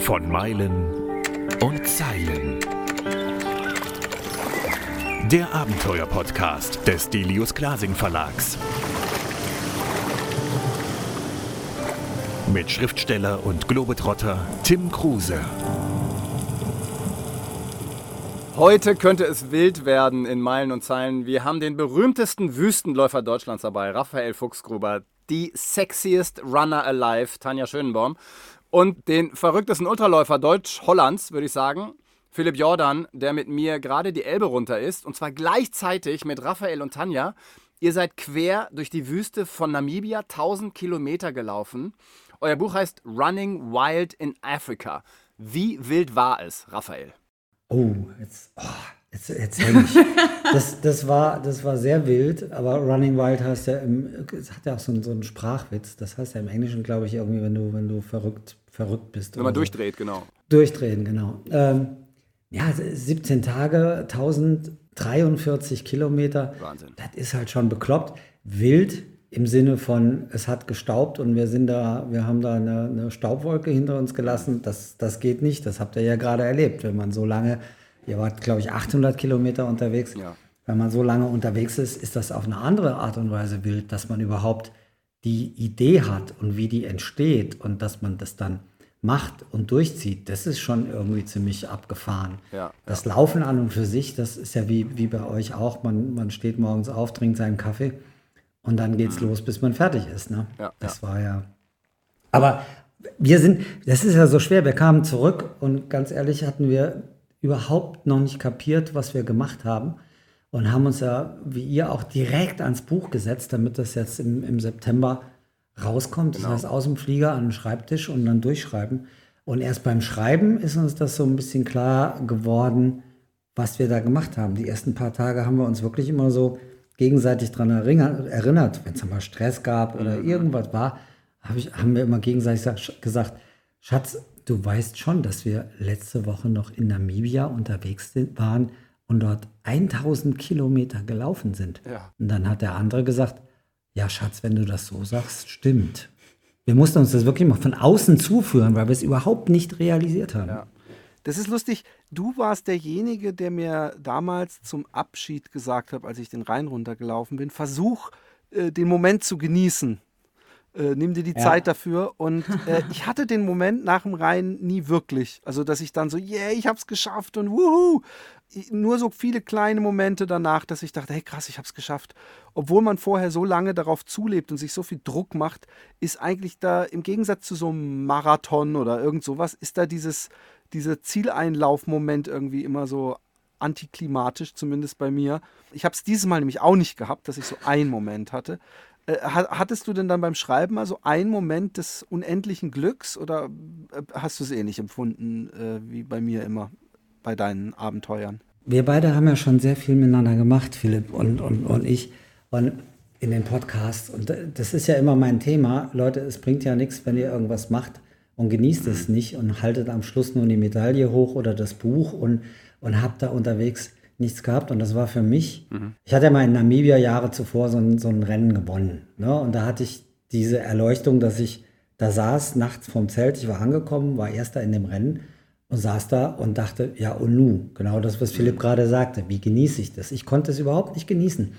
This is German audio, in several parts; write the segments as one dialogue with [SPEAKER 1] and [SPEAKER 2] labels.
[SPEAKER 1] Von Meilen und Zeilen. Der Abenteuer-Podcast des Delius Glasing Verlags. Mit Schriftsteller und Globetrotter Tim Kruse.
[SPEAKER 2] Heute könnte es wild werden in Meilen und Zeilen. Wir haben den berühmtesten Wüstenläufer Deutschlands dabei, Raphael Fuchsgruber, die sexiest Runner alive, Tanja Schönenbaum, und den verrücktesten Ultraläufer Deutsch-Hollands, würde ich sagen, Philipp Jordan, der mit mir gerade die Elbe runter ist, und zwar gleichzeitig mit Raphael und Tanja. Ihr seid quer durch die Wüste von Namibia 1000 Kilometer gelaufen. Euer Buch heißt Running Wild in Africa. Wie wild war es, Raphael?
[SPEAKER 3] Oh, jetzt, oh, jetzt erzähl ich. Das, das, war, das war sehr wild, aber Running Wild heißt ja im, es hat ja auch so einen, so einen Sprachwitz. Das heißt ja im Englischen, glaube ich, irgendwie, wenn du, wenn du verrückt, verrückt bist.
[SPEAKER 2] Wenn man so. durchdreht, genau.
[SPEAKER 3] Durchdrehen, genau. Ähm, ja, 17 Tage, 1043 Kilometer.
[SPEAKER 2] Wahnsinn.
[SPEAKER 3] Das ist halt schon bekloppt. Wild im Sinne von, es hat gestaubt und wir sind da, wir haben da eine, eine, Staubwolke hinter uns gelassen. Das, das geht nicht. Das habt ihr ja gerade erlebt. Wenn man so lange, ihr wart, glaube ich, 800 Kilometer unterwegs.
[SPEAKER 2] Ja.
[SPEAKER 3] Wenn man so lange unterwegs ist, ist das auf eine andere Art und Weise wild, dass man überhaupt die Idee hat und wie die entsteht und dass man das dann macht und durchzieht, das ist schon irgendwie ziemlich abgefahren.
[SPEAKER 2] Ja,
[SPEAKER 3] das
[SPEAKER 2] ja.
[SPEAKER 3] Laufen an und für sich, das ist ja wie, wie bei euch auch. Man, man steht morgens auf, trinkt seinen Kaffee und dann geht's mhm. los, bis man fertig ist. Ne?
[SPEAKER 2] Ja,
[SPEAKER 3] das war ja. Aber wir sind, das ist ja so schwer. Wir kamen zurück und ganz ehrlich hatten wir überhaupt noch nicht kapiert, was wir gemacht haben und haben uns ja, wie ihr, auch direkt ans Buch gesetzt, damit das jetzt im, im September rauskommt.
[SPEAKER 2] Genau.
[SPEAKER 3] Das heißt, aus dem Flieger an den Schreibtisch und dann durchschreiben. Und erst beim Schreiben ist uns das so ein bisschen klar geworden, was wir da gemacht haben. Die ersten paar Tage haben wir uns wirklich immer so gegenseitig daran erinnert, wenn es mal Stress gab oder mhm. irgendwas war, hab ich, haben wir immer gegenseitig gesagt, Schatz, du weißt schon, dass wir letzte Woche noch in Namibia unterwegs sind, waren und dort 1000 Kilometer gelaufen sind.
[SPEAKER 2] Ja.
[SPEAKER 3] Und dann hat der andere gesagt, ja Schatz, wenn du das so sagst, stimmt. Wir mussten uns das wirklich mal von außen zuführen, weil wir es überhaupt nicht realisiert haben.
[SPEAKER 2] Ja. Das ist lustig. Du warst derjenige, der mir damals zum Abschied gesagt hat, als ich den Rhein runtergelaufen bin, versuch, äh, den Moment zu genießen. Äh, nimm dir die ja. Zeit dafür. Und äh, ich hatte den Moment nach dem Rhein nie wirklich. Also, dass ich dann so, yeah, ich hab's geschafft und wuhu. Nur so viele kleine Momente danach, dass ich dachte, hey krass, ich hab's geschafft. Obwohl man vorher so lange darauf zulebt und sich so viel Druck macht, ist eigentlich da im Gegensatz zu so einem Marathon oder irgend sowas, ist da dieses dieser Zieleinlaufmoment irgendwie immer so antiklimatisch, zumindest bei mir. Ich habe es dieses Mal nämlich auch nicht gehabt, dass ich so einen Moment hatte. Äh, hattest du denn dann beim Schreiben also einen Moment des unendlichen Glücks oder äh, hast du es ähnlich empfunden äh, wie bei mir immer bei deinen Abenteuern?
[SPEAKER 3] Wir beide haben ja schon sehr viel miteinander gemacht, Philipp und, und, und ich. Und in den Podcasts. Und das ist ja immer mein Thema. Leute, es bringt ja nichts, wenn ihr irgendwas macht und genießt es nicht und haltet am Schluss nur die Medaille hoch oder das Buch und, und habt da unterwegs nichts gehabt. Und das war für mich, mhm. ich hatte ja mal in Namibia Jahre zuvor so ein, so ein Rennen gewonnen. Ne? Und da hatte ich diese Erleuchtung, dass ich da saß, nachts vom Zelt, ich war angekommen, war erster in dem Rennen und saß da und dachte, ja und nu, genau das, was Philipp mhm. gerade sagte, wie genieße ich das? Ich konnte es überhaupt nicht genießen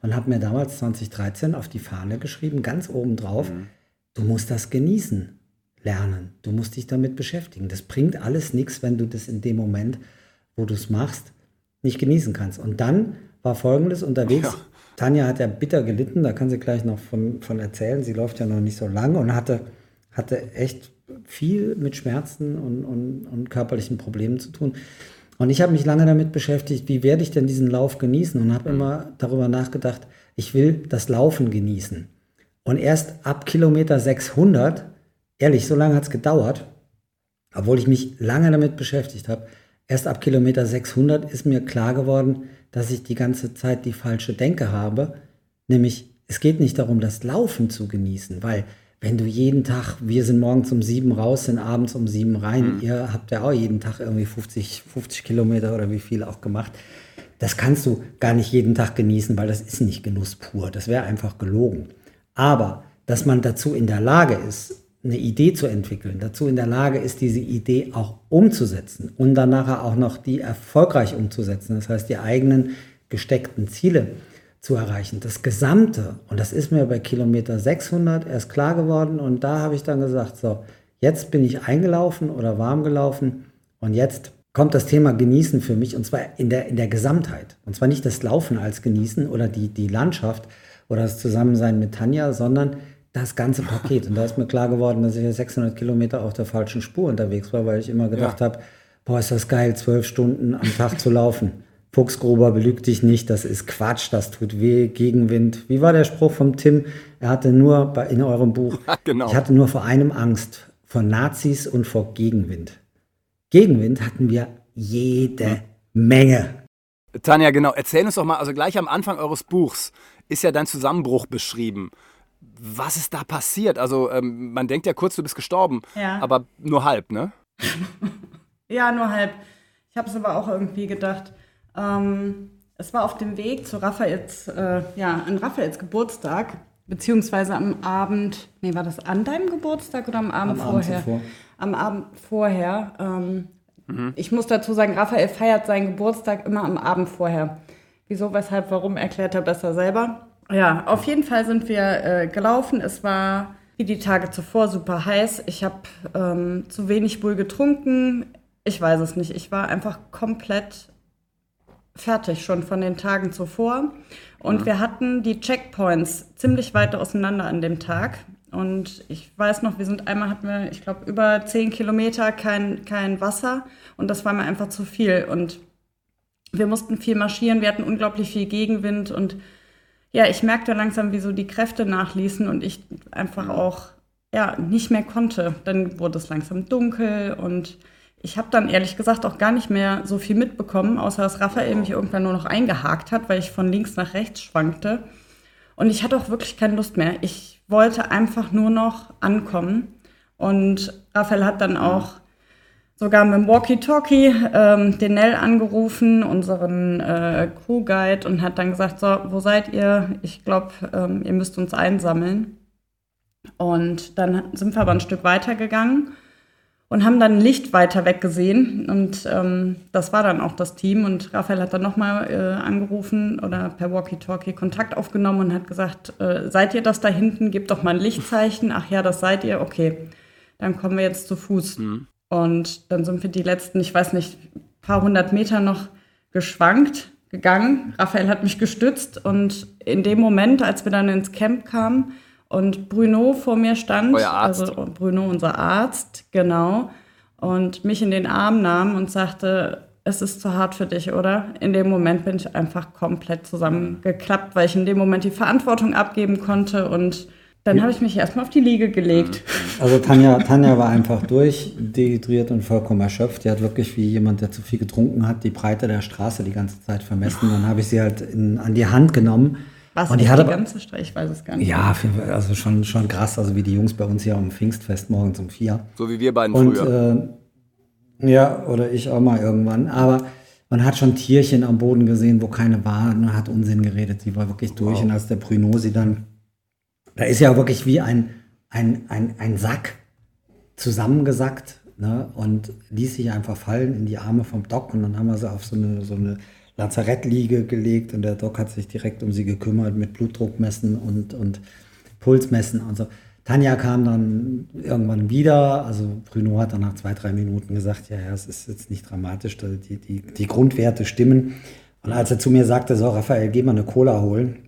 [SPEAKER 3] und habe mir damals 2013 auf die Fahne geschrieben, ganz oben drauf, mhm. du musst das genießen lernen. Du musst dich damit beschäftigen. Das bringt alles nichts, wenn du das in dem Moment, wo du es machst, nicht genießen kannst. Und dann war Folgendes unterwegs. Ja. Tanja hat ja bitter gelitten, da kann sie gleich noch von, von erzählen. Sie läuft ja noch nicht so lang und hatte, hatte echt viel mit Schmerzen und, und, und körperlichen Problemen zu tun. Und ich habe mich lange damit beschäftigt, wie werde ich denn diesen Lauf genießen und habe mhm. immer darüber nachgedacht, ich will das Laufen genießen. Und erst ab Kilometer 600 ehrlich, so lange hat es gedauert, obwohl ich mich lange damit beschäftigt habe. Erst ab Kilometer 600 ist mir klar geworden, dass ich die ganze Zeit die falsche Denke habe. Nämlich, es geht nicht darum, das Laufen zu genießen, weil wenn du jeden Tag, wir sind morgens um sieben raus, sind abends um sieben rein, mhm. ihr habt ja auch jeden Tag irgendwie 50, 50 Kilometer oder wie viel auch gemacht. Das kannst du gar nicht jeden Tag genießen, weil das ist nicht Genuss pur. Das wäre einfach gelogen. Aber, dass man dazu in der Lage ist, eine Idee zu entwickeln, dazu in der Lage ist, diese Idee auch umzusetzen und dann nachher auch noch die erfolgreich umzusetzen, das heißt die eigenen gesteckten Ziele zu erreichen. Das Gesamte, und das ist mir bei Kilometer 600 erst klar geworden und da habe ich dann gesagt, so, jetzt bin ich eingelaufen oder warm gelaufen und jetzt kommt das Thema Genießen für mich und zwar in der, in der Gesamtheit. Und zwar nicht das Laufen als Genießen oder die, die Landschaft oder das Zusammensein mit Tanja, sondern das ganze Paket. Und da ist mir klar geworden, dass ich 600 Kilometer auf der falschen Spur unterwegs war, weil ich immer gedacht ja. habe, boah, ist das geil, zwölf Stunden am Tag zu laufen. Fuchsgruber, belüg dich nicht, das ist Quatsch, das tut weh, Gegenwind. Wie war der Spruch vom Tim? Er hatte nur bei, in eurem Buch, ja, genau. ich hatte nur vor einem Angst, vor Nazis und vor Gegenwind. Gegenwind hatten wir jede hm. Menge.
[SPEAKER 4] Tanja, genau, erzähl uns doch mal, also gleich am Anfang eures Buchs ist ja dein Zusammenbruch beschrieben was ist da passiert? Also ähm, man denkt ja kurz, du bist gestorben, ja. aber nur halb, ne?
[SPEAKER 5] ja, nur halb. Ich habe es aber auch irgendwie gedacht. Ähm, es war auf dem Weg zu Raphaels, äh, ja, an Raphaels Geburtstag, beziehungsweise am Abend, nee, war das an deinem Geburtstag oder am Abend am vorher? Abend am Abend vorher. Ähm, mhm. Ich muss dazu sagen, Raphael feiert seinen Geburtstag immer am Abend vorher. Wieso, weshalb, warum, erklärt er besser selber. Ja, auf jeden Fall sind wir äh, gelaufen. Es war wie die Tage zuvor super heiß. Ich habe ähm, zu wenig Bull getrunken. Ich weiß es nicht. Ich war einfach komplett fertig schon von den Tagen zuvor. Und mhm. wir hatten die Checkpoints ziemlich weit auseinander an dem Tag. Und ich weiß noch, wir sind einmal hatten wir, ich glaube, über zehn Kilometer kein, kein Wasser. Und das war mir einfach zu viel. Und wir mussten viel marschieren. Wir hatten unglaublich viel Gegenwind und ja, ich merkte langsam, wie so die Kräfte nachließen und ich einfach auch ja, nicht mehr konnte. Dann wurde es langsam dunkel und ich habe dann ehrlich gesagt auch gar nicht mehr so viel mitbekommen, außer dass Raphael mich irgendwann nur noch eingehakt hat, weil ich von links nach rechts schwankte. Und ich hatte auch wirklich keine Lust mehr. Ich wollte einfach nur noch ankommen. Und Raphael hat dann auch sogar mit dem Walkie-Talkie ähm, den Nell angerufen, unseren äh, Crew-Guide, und hat dann gesagt, so, wo seid ihr? Ich glaube, ähm, ihr müsst uns einsammeln. Und dann sind wir aber ein Stück weiter gegangen und haben dann ein Licht weiter weg gesehen. Und ähm, das war dann auch das Team. Und Raphael hat dann nochmal äh, angerufen oder per Walkie-Talkie Kontakt aufgenommen und hat gesagt, äh, seid ihr das da hinten? Gebt doch mal ein Lichtzeichen. Ach ja, das seid ihr. Okay, dann kommen wir jetzt zu Fuß. Mhm. Und dann sind wir die letzten, ich weiß nicht, paar hundert Meter noch geschwankt, gegangen. Raphael hat mich gestützt und in dem Moment, als wir dann ins Camp kamen und Bruno vor mir stand, also Bruno, unser Arzt, genau, und mich in den Arm nahm und sagte, es ist zu hart für dich, oder? In dem Moment bin ich einfach komplett zusammengeklappt, weil ich in dem Moment die Verantwortung abgeben konnte und dann habe ich mich erstmal auf die Liege gelegt.
[SPEAKER 3] Also Tanja, Tanja war einfach durch, dehydriert und vollkommen erschöpft. Die hat wirklich wie jemand, der zu viel getrunken hat, die Breite der Straße die ganze Zeit vermessen. Dann habe ich sie halt in, an die Hand genommen.
[SPEAKER 5] Was und die, hat die ganze Strecke? Ich weiß es gar nicht.
[SPEAKER 3] Ja, also schon, schon krass. Also wie die Jungs bei uns hier am Pfingstfest morgens um vier.
[SPEAKER 4] So wie wir beiden
[SPEAKER 3] und, früher. Äh, ja, oder ich auch mal irgendwann. Aber man hat schon Tierchen am Boden gesehen, wo keine waren. Man hat Unsinn geredet. Sie war wirklich durch. Wow. Und als der Bruno sie dann da ist ja wirklich wie ein, ein, ein, ein Sack zusammengesackt ne? und ließ sich einfach fallen in die Arme vom Doc und dann haben wir sie auf so eine, so eine Lazarettliege gelegt und der Doc hat sich direkt um sie gekümmert mit Blutdruckmessen und, und Pulsmessen und so. Tanja kam dann irgendwann wieder, also Bruno hat dann nach zwei, drei Minuten gesagt, ja, ja, es ist jetzt nicht dramatisch, die, die, die Grundwerte stimmen. Und als er zu mir sagte, so, Raphael, geh mal eine Cola holen,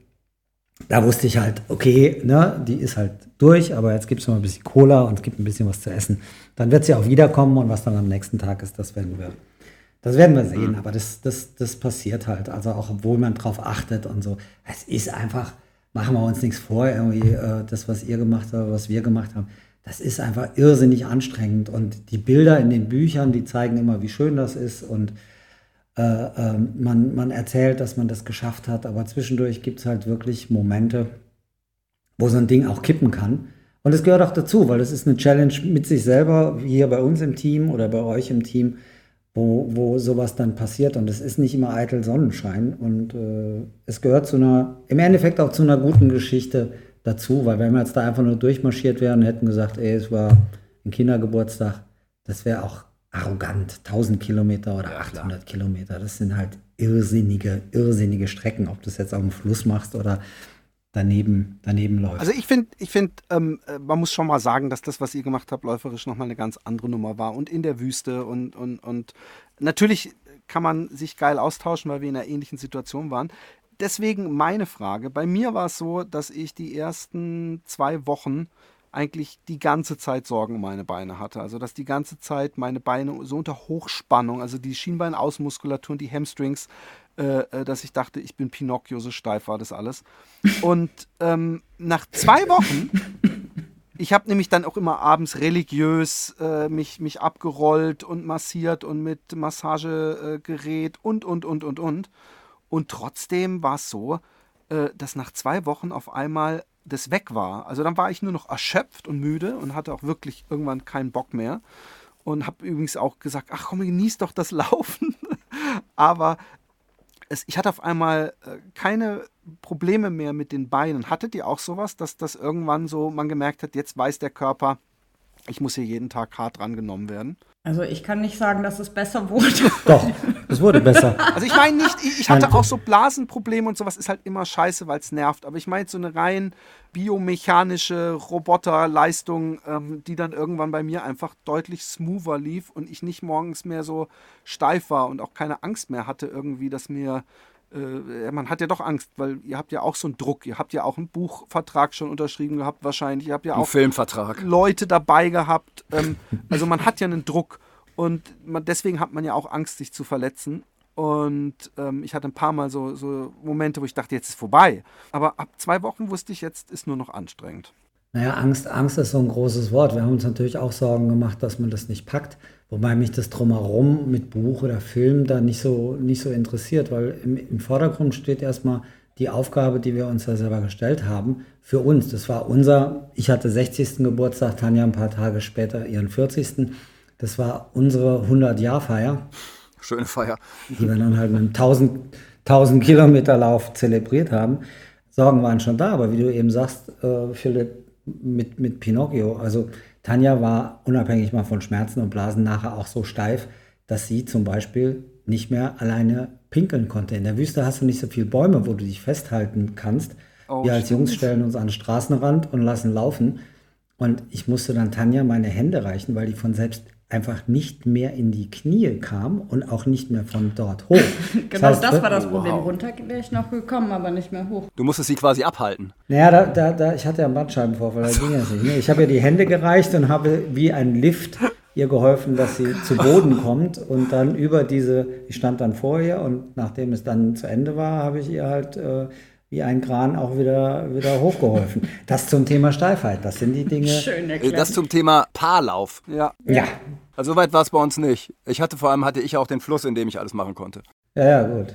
[SPEAKER 3] da wusste ich halt, okay, ne, die ist halt durch, aber jetzt gibt es noch ein bisschen Cola und es gibt ein bisschen was zu essen. Dann wird sie auch wiederkommen und was dann am nächsten Tag ist, das werden wir, das werden wir sehen. Mhm. Aber das, das, das passiert halt. Also auch obwohl man drauf achtet und so. Es ist einfach, machen wir uns nichts vor, irgendwie äh, das, was ihr gemacht habt, was wir gemacht haben. Das ist einfach irrsinnig anstrengend. Und die Bilder in den Büchern, die zeigen immer, wie schön das ist und äh, äh, man, man erzählt, dass man das geschafft hat, aber zwischendurch gibt es halt wirklich Momente, wo so ein Ding auch kippen kann. Und es gehört auch dazu, weil das ist eine Challenge mit sich selber, hier bei uns im Team oder bei euch im Team, wo, wo sowas dann passiert. Und es ist nicht immer eitel Sonnenschein. Und äh, es gehört zu einer, im Endeffekt auch zu einer guten Geschichte dazu, weil wenn wir jetzt da einfach nur durchmarschiert wären und hätten gesagt, ey, es war ein Kindergeburtstag, das wäre auch arrogant. 1000 Kilometer oder ja, 800 Kilometer, das sind halt irrsinnige, irrsinnige Strecken, ob du es jetzt auf dem Fluss machst oder daneben, daneben läuft.
[SPEAKER 2] Also ich finde, ich find, ähm, äh, man muss schon mal sagen, dass das, was ihr gemacht habt, läuferisch nochmal eine ganz andere Nummer war. Und in der Wüste und, und, und natürlich kann man sich geil austauschen, weil wir in einer ähnlichen Situation waren. Deswegen meine Frage. Bei mir war es so, dass ich die ersten zwei Wochen eigentlich die ganze Zeit Sorgen um meine Beine hatte. Also dass die ganze Zeit meine Beine so unter Hochspannung, also die Schienbeinausmuskulatur und die Hamstrings, äh, äh, dass ich dachte, ich bin Pinocchio, so steif war das alles. Und ähm, nach zwei Wochen, ich habe nämlich dann auch immer abends religiös äh, mich, mich abgerollt und massiert und mit Massagegerät und, und, und, und, und. Und trotzdem war es so, äh, dass nach zwei Wochen auf einmal das weg war. Also dann war ich nur noch erschöpft und müde und hatte auch wirklich irgendwann keinen Bock mehr. Und habe übrigens auch gesagt, ach komm, genieß doch das Laufen. Aber es, ich hatte auf einmal äh, keine Probleme mehr mit den Beinen. Hattet ihr auch sowas, dass das irgendwann so man gemerkt hat, jetzt weiß der Körper, ich muss hier jeden Tag hart drangenommen werden?
[SPEAKER 5] Also ich kann nicht sagen, dass es besser wurde.
[SPEAKER 3] Doch, es wurde besser.
[SPEAKER 2] Also ich meine nicht, ich, hatte auch so Blasenprobleme und sowas ist halt immer scheiße, weil es nervt. Aber ich meine so eine rein biomechanische Roboterleistung, ähm, die dann irgendwann bei mir einfach deutlich smoother lief und ich nicht morgens mehr so steif war und auch keine Angst mehr hatte irgendwie, dass mir äh, man hat ja doch Angst, weil ihr habt ja auch so einen Druck. Ihr habt ja auch einen Buchvertrag schon unterschrieben gehabt, wahrscheinlich. Ihr habt ja auch
[SPEAKER 4] Filmvertrag.
[SPEAKER 2] Leute dabei gehabt. Ähm, also man hat ja einen Druck und man, deswegen hat man ja auch Angst, sich zu verletzen. Und ähm, ich hatte ein paar Mal so, so Momente, wo ich dachte, jetzt ist vorbei. Aber ab zwei Wochen wusste ich, jetzt ist nur noch anstrengend.
[SPEAKER 3] Naja, Angst, Angst ist so ein großes Wort. Wir haben uns natürlich auch Sorgen gemacht, dass man das nicht packt. Wobei mich das drumherum mit Buch oder Film da nicht so, nicht so interessiert, weil im, im Vordergrund steht erstmal die Aufgabe, die wir uns da selber gestellt haben, für uns. Das war unser, ich hatte 60. Geburtstag, Tanja ein paar Tage später ihren 40. Das war unsere 100-Jahr-Feier.
[SPEAKER 4] Schöne Feier.
[SPEAKER 3] Die wir dann halt mit einem 1000, 1000 Kilometer Lauf zelebriert haben. Sorgen waren schon da, aber wie du eben sagst, äh, Philipp, mit, mit Pinocchio. Also Tanja war unabhängig mal von Schmerzen und Blasen nachher auch so steif, dass sie zum Beispiel nicht mehr alleine pinkeln konnte. In der Wüste hast du nicht so viele Bäume, wo du dich festhalten kannst. Oh, Wir als stimmt. Jungs stellen uns an den Straßenrand und lassen laufen. Und ich musste dann Tanja meine Hände reichen, weil die von selbst einfach nicht mehr in die Knie kam und auch nicht mehr von dort hoch.
[SPEAKER 5] genau, das, heißt, das war das Problem. Wow. Runter wäre ich noch gekommen, aber nicht mehr hoch.
[SPEAKER 4] Du musstest sie quasi abhalten.
[SPEAKER 3] Naja, da, da, da, ich hatte ja einen Bandscheibenvorfall, da ging das nicht. Ich habe ihr die Hände gereicht und habe wie ein Lift ihr geholfen, dass sie zu Boden kommt und dann über diese, ich stand dann vor ihr und nachdem es dann zu Ende war, habe ich ihr halt äh, wie ein Kran auch wieder, wieder hochgeholfen. Das zum Thema Steifheit, das sind die Dinge.
[SPEAKER 4] Schön erklärt. Das zum Thema Paarlauf.
[SPEAKER 3] Ja. Ja,
[SPEAKER 4] also so weit war es bei uns nicht. Ich hatte vor allem hatte ich auch den Fluss, in dem ich alles machen konnte.
[SPEAKER 3] Ja, ja, gut.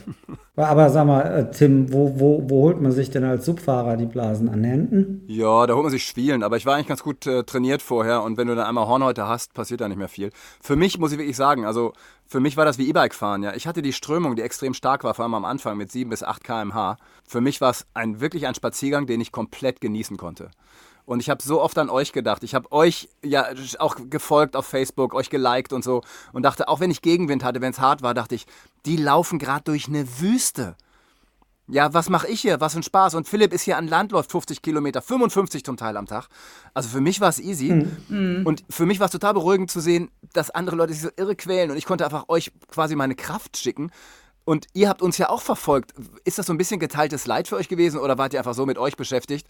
[SPEAKER 3] Aber sag mal, äh, Tim, wo, wo, wo holt man sich denn als Subfahrer die Blasen an Händen?
[SPEAKER 4] Ja, da holt man sich Schwielen, aber ich war eigentlich ganz gut äh, trainiert vorher und wenn du dann einmal Hornhäute hast, passiert da nicht mehr viel. Für mich muss ich wirklich sagen, also für mich war das wie E-Bike fahren, ja. Ich hatte die Strömung, die extrem stark war, vor allem am Anfang mit 7 bis 8 km/h. Für mich war es ein, wirklich ein Spaziergang, den ich komplett genießen konnte. Und ich habe so oft an euch gedacht. Ich habe euch ja auch gefolgt auf Facebook, euch geliked und so. Und dachte, auch wenn ich Gegenwind hatte, wenn es hart war, dachte ich, die laufen gerade durch eine Wüste. Ja, was mache ich hier? Was für ein Spaß. Und Philipp ist hier an Land, läuft 50 Kilometer, 55 zum Teil am Tag. Also für mich war es easy. Mhm. Und für mich war es total beruhigend zu sehen, dass andere Leute sich so irre quälen. Und ich konnte einfach euch quasi meine Kraft schicken. Und ihr habt uns ja auch verfolgt. Ist das so ein bisschen geteiltes Leid für euch gewesen oder wart ihr einfach so mit euch beschäftigt,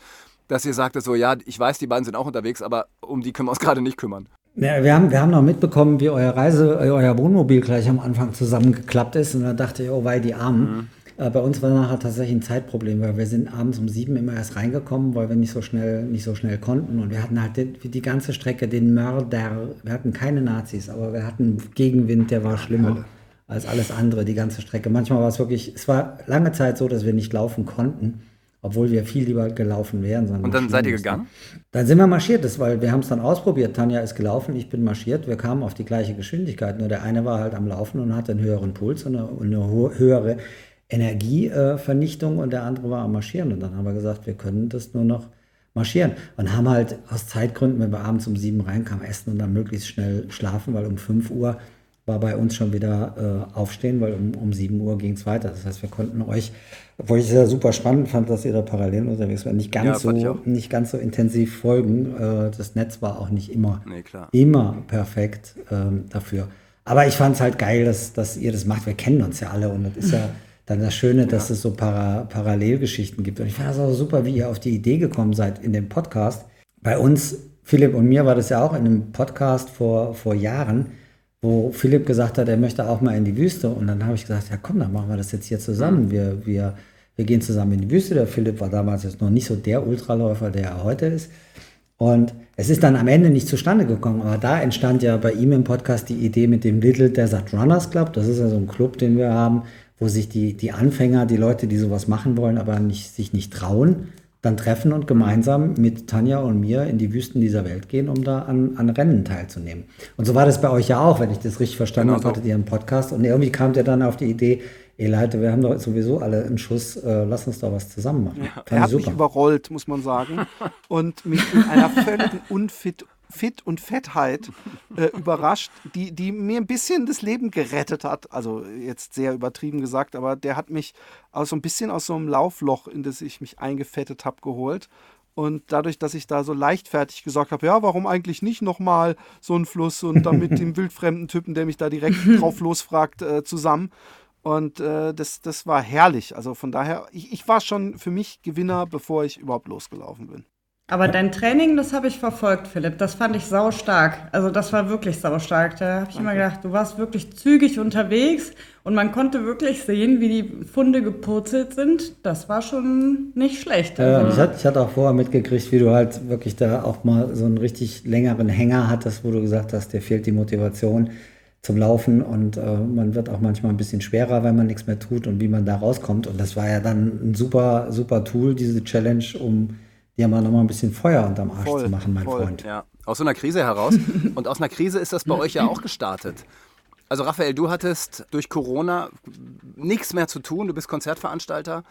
[SPEAKER 4] dass ihr sagtet so, ja, ich weiß, die beiden sind auch unterwegs, aber um die können wir uns gerade nicht kümmern?
[SPEAKER 3] Ja, wir, haben, wir haben noch mitbekommen, wie euer Reise, euer Wohnmobil gleich am Anfang zusammengeklappt ist. Und da dachte ich, oh wei, die Armen. Mhm. Äh, bei uns war nachher tatsächlich ein Zeitproblem, weil wir sind abends um sieben immer erst reingekommen, weil wir nicht so schnell, nicht so schnell konnten. Und wir hatten halt die, die ganze Strecke den Mörder. Wir hatten keine Nazis, aber wir hatten Gegenwind, der war schlimmer als alles andere, die ganze Strecke. Manchmal war es wirklich, es war lange Zeit so, dass wir nicht laufen konnten obwohl wir viel lieber gelaufen wären.
[SPEAKER 4] Und dann seid ihr gegangen?
[SPEAKER 3] Dann sind wir marschiert, das, weil wir haben es dann ausprobiert. Tanja ist gelaufen, ich bin marschiert. Wir kamen auf die gleiche Geschwindigkeit. Nur der eine war halt am Laufen und hatte einen höheren Puls und eine, eine höhere Energievernichtung und der andere war am Marschieren. Und dann haben wir gesagt, wir können das nur noch marschieren. Und haben halt aus Zeitgründen, wenn wir abends um sieben reinkamen, essen und dann möglichst schnell schlafen, weil um fünf Uhr war bei uns schon wieder äh, aufstehen, weil um, um 7 Uhr ging es weiter. Das heißt, wir konnten euch, wo ich es ja super spannend fand, dass ihr da parallel unterwegs war, nicht ganz,
[SPEAKER 4] Ja,
[SPEAKER 3] so, nicht ganz so intensiv folgen. Äh, das Netz war auch nicht immer,
[SPEAKER 4] Nee,
[SPEAKER 3] immer perfekt ähm, dafür. Aber ich fand es halt geil, dass, dass ihr das macht. Wir kennen uns ja alle und das ist ja dann das Schöne, dass es so para Parallelgeschichten gibt. Und ich fand es auch super, wie ihr auf die Idee gekommen seid in dem Podcast. Bei uns, Philipp und mir, war das ja auch in einem Podcast vor, vor Jahren, wo Philipp gesagt hat, er möchte auch mal in die Wüste. Und dann habe ich gesagt, ja komm, dann machen wir das jetzt hier zusammen. Wir, wir, wir gehen zusammen in die Wüste. Der Philipp war damals jetzt noch nicht so der Ultraläufer, der er heute ist. Und es ist dann am Ende nicht zustande gekommen, aber da entstand ja bei ihm im Podcast die Idee mit dem Little Desert Runners Club. Das ist ja so ein Club, den wir haben, wo sich die, die Anfänger, die Leute, die sowas machen wollen, aber nicht, sich nicht trauen, dann treffen und gemeinsam mit Tanja und mir in die Wüsten dieser Welt gehen, um da an, an Rennen teilzunehmen. Und so war das bei euch ja auch, wenn ich das richtig verstanden
[SPEAKER 4] Genau
[SPEAKER 3] habe, hattet ihr einen Podcast und irgendwie kam der dann auf die Idee, ey Leute, wir haben doch sowieso alle einen Schuss, äh, lass uns doch was zusammen machen. Fand
[SPEAKER 2] Er hat mich überrollt, muss man sagen. Und mich in einer völligen Unfit Fit und Fettheit äh, überrascht, die, die mir ein bisschen das Leben gerettet hat. Also jetzt sehr übertrieben gesagt, aber der hat mich aus so ein bisschen aus so einem Laufloch, in das ich mich eingefettet habe, geholt. Und dadurch, dass ich da so leichtfertig gesagt habe, ja, warum eigentlich nicht nochmal so ein Fluss und dann mit dem wildfremden Typen, der mich da direkt drauf losfragt, äh, zusammen. Und äh, das, das war herrlich. Also von daher, ich, ich war schon für mich Gewinner, bevor ich überhaupt losgelaufen bin.
[SPEAKER 5] Aber dein Training, das habe ich verfolgt, Philipp. Das fand ich sau stark. Also das war wirklich sau stark. Da habe ich immer gedacht, du warst wirklich zügig unterwegs und man konnte wirklich sehen, wie die Funde gepurzelt sind. Das war schon nicht schlecht. Also,
[SPEAKER 3] ich, hatte, ich hatte auch vorher mitgekriegt, wie du halt wirklich da auch mal so einen richtig längeren Hänger hattest, wo du gesagt hast, dir fehlt die Motivation zum Laufen und äh, man wird auch manchmal ein bisschen schwerer, wenn man nichts mehr tut und wie man da rauskommt. Und das war ja dann ein super, super Tool, diese Challenge, um dir mal nochmal ein bisschen Feuer unterm Arsch
[SPEAKER 2] Voll,
[SPEAKER 3] zu machen, mein
[SPEAKER 2] voll.
[SPEAKER 3] Freund.
[SPEAKER 4] Ja, aus so einer Krise heraus. Und aus einer Krise ist das bei euch ja auch gestartet. Also Raphael, du hattest durch Corona nichts mehr zu tun. Du bist Konzertveranstalter.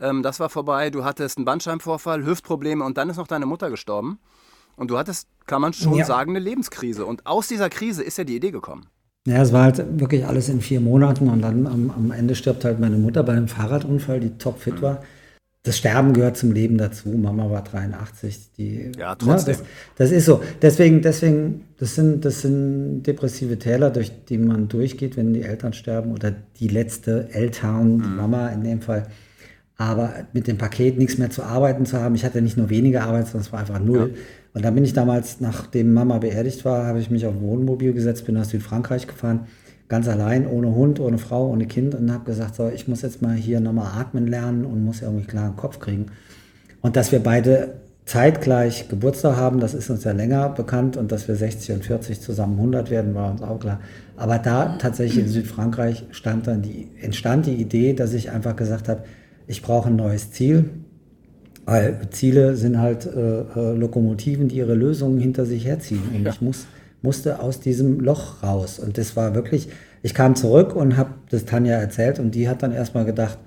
[SPEAKER 4] Ähm, das war vorbei. Du hattest einen Bandscheibenvorfall, Hüftprobleme und dann ist noch deine Mutter gestorben. Und du hattest, kann man schon
[SPEAKER 3] Ja.
[SPEAKER 4] sagen, eine Lebenskrise. Und aus dieser Krise ist ja die Idee gekommen.
[SPEAKER 3] Ja, es war halt wirklich alles in vier Monaten und dann am, am Ende stirbt halt meine Mutter bei einem Fahrradunfall, die topfit war. Das Sterben gehört zum Leben dazu. Mama war 83. Die,
[SPEAKER 4] Ja, trotzdem.
[SPEAKER 3] das, das ist so. Deswegen, deswegen, das sind, das sind depressive Täler, durch die man durchgeht, wenn die Eltern sterben oder die letzte Eltern, die Mama in dem Fall. Aber mit dem Paket nichts mehr zu arbeiten zu haben, ich hatte nicht nur weniger Arbeit, sondern es war einfach null. Und dann bin ich damals, nachdem Mama beerdigt war, habe ich mich auf ein Wohnmobil gesetzt, bin nach Südfrankreich gefahren, ganz allein, ohne Hund, ohne Frau, ohne Kind und habe gesagt, so, ich muss jetzt mal hier nochmal atmen lernen und muss irgendwie klaren Kopf kriegen. Und dass wir beide zeitgleich Geburtstag haben, das ist uns ja länger bekannt und dass wir 60 und 40 zusammen 100 werden, war uns auch klar. Aber da tatsächlich in Südfrankreich stand dann die, entstand die Idee, dass ich einfach gesagt habe, ich brauche ein neues Ziel, weil Ziele sind halt äh, äh, Lokomotiven, die ihre Lösungen hinter sich herziehen. Und ich muss, musste aus diesem Loch raus. Und das war wirklich, ich kam zurück und habe das Tanja erzählt und die hat dann erstmal gedacht,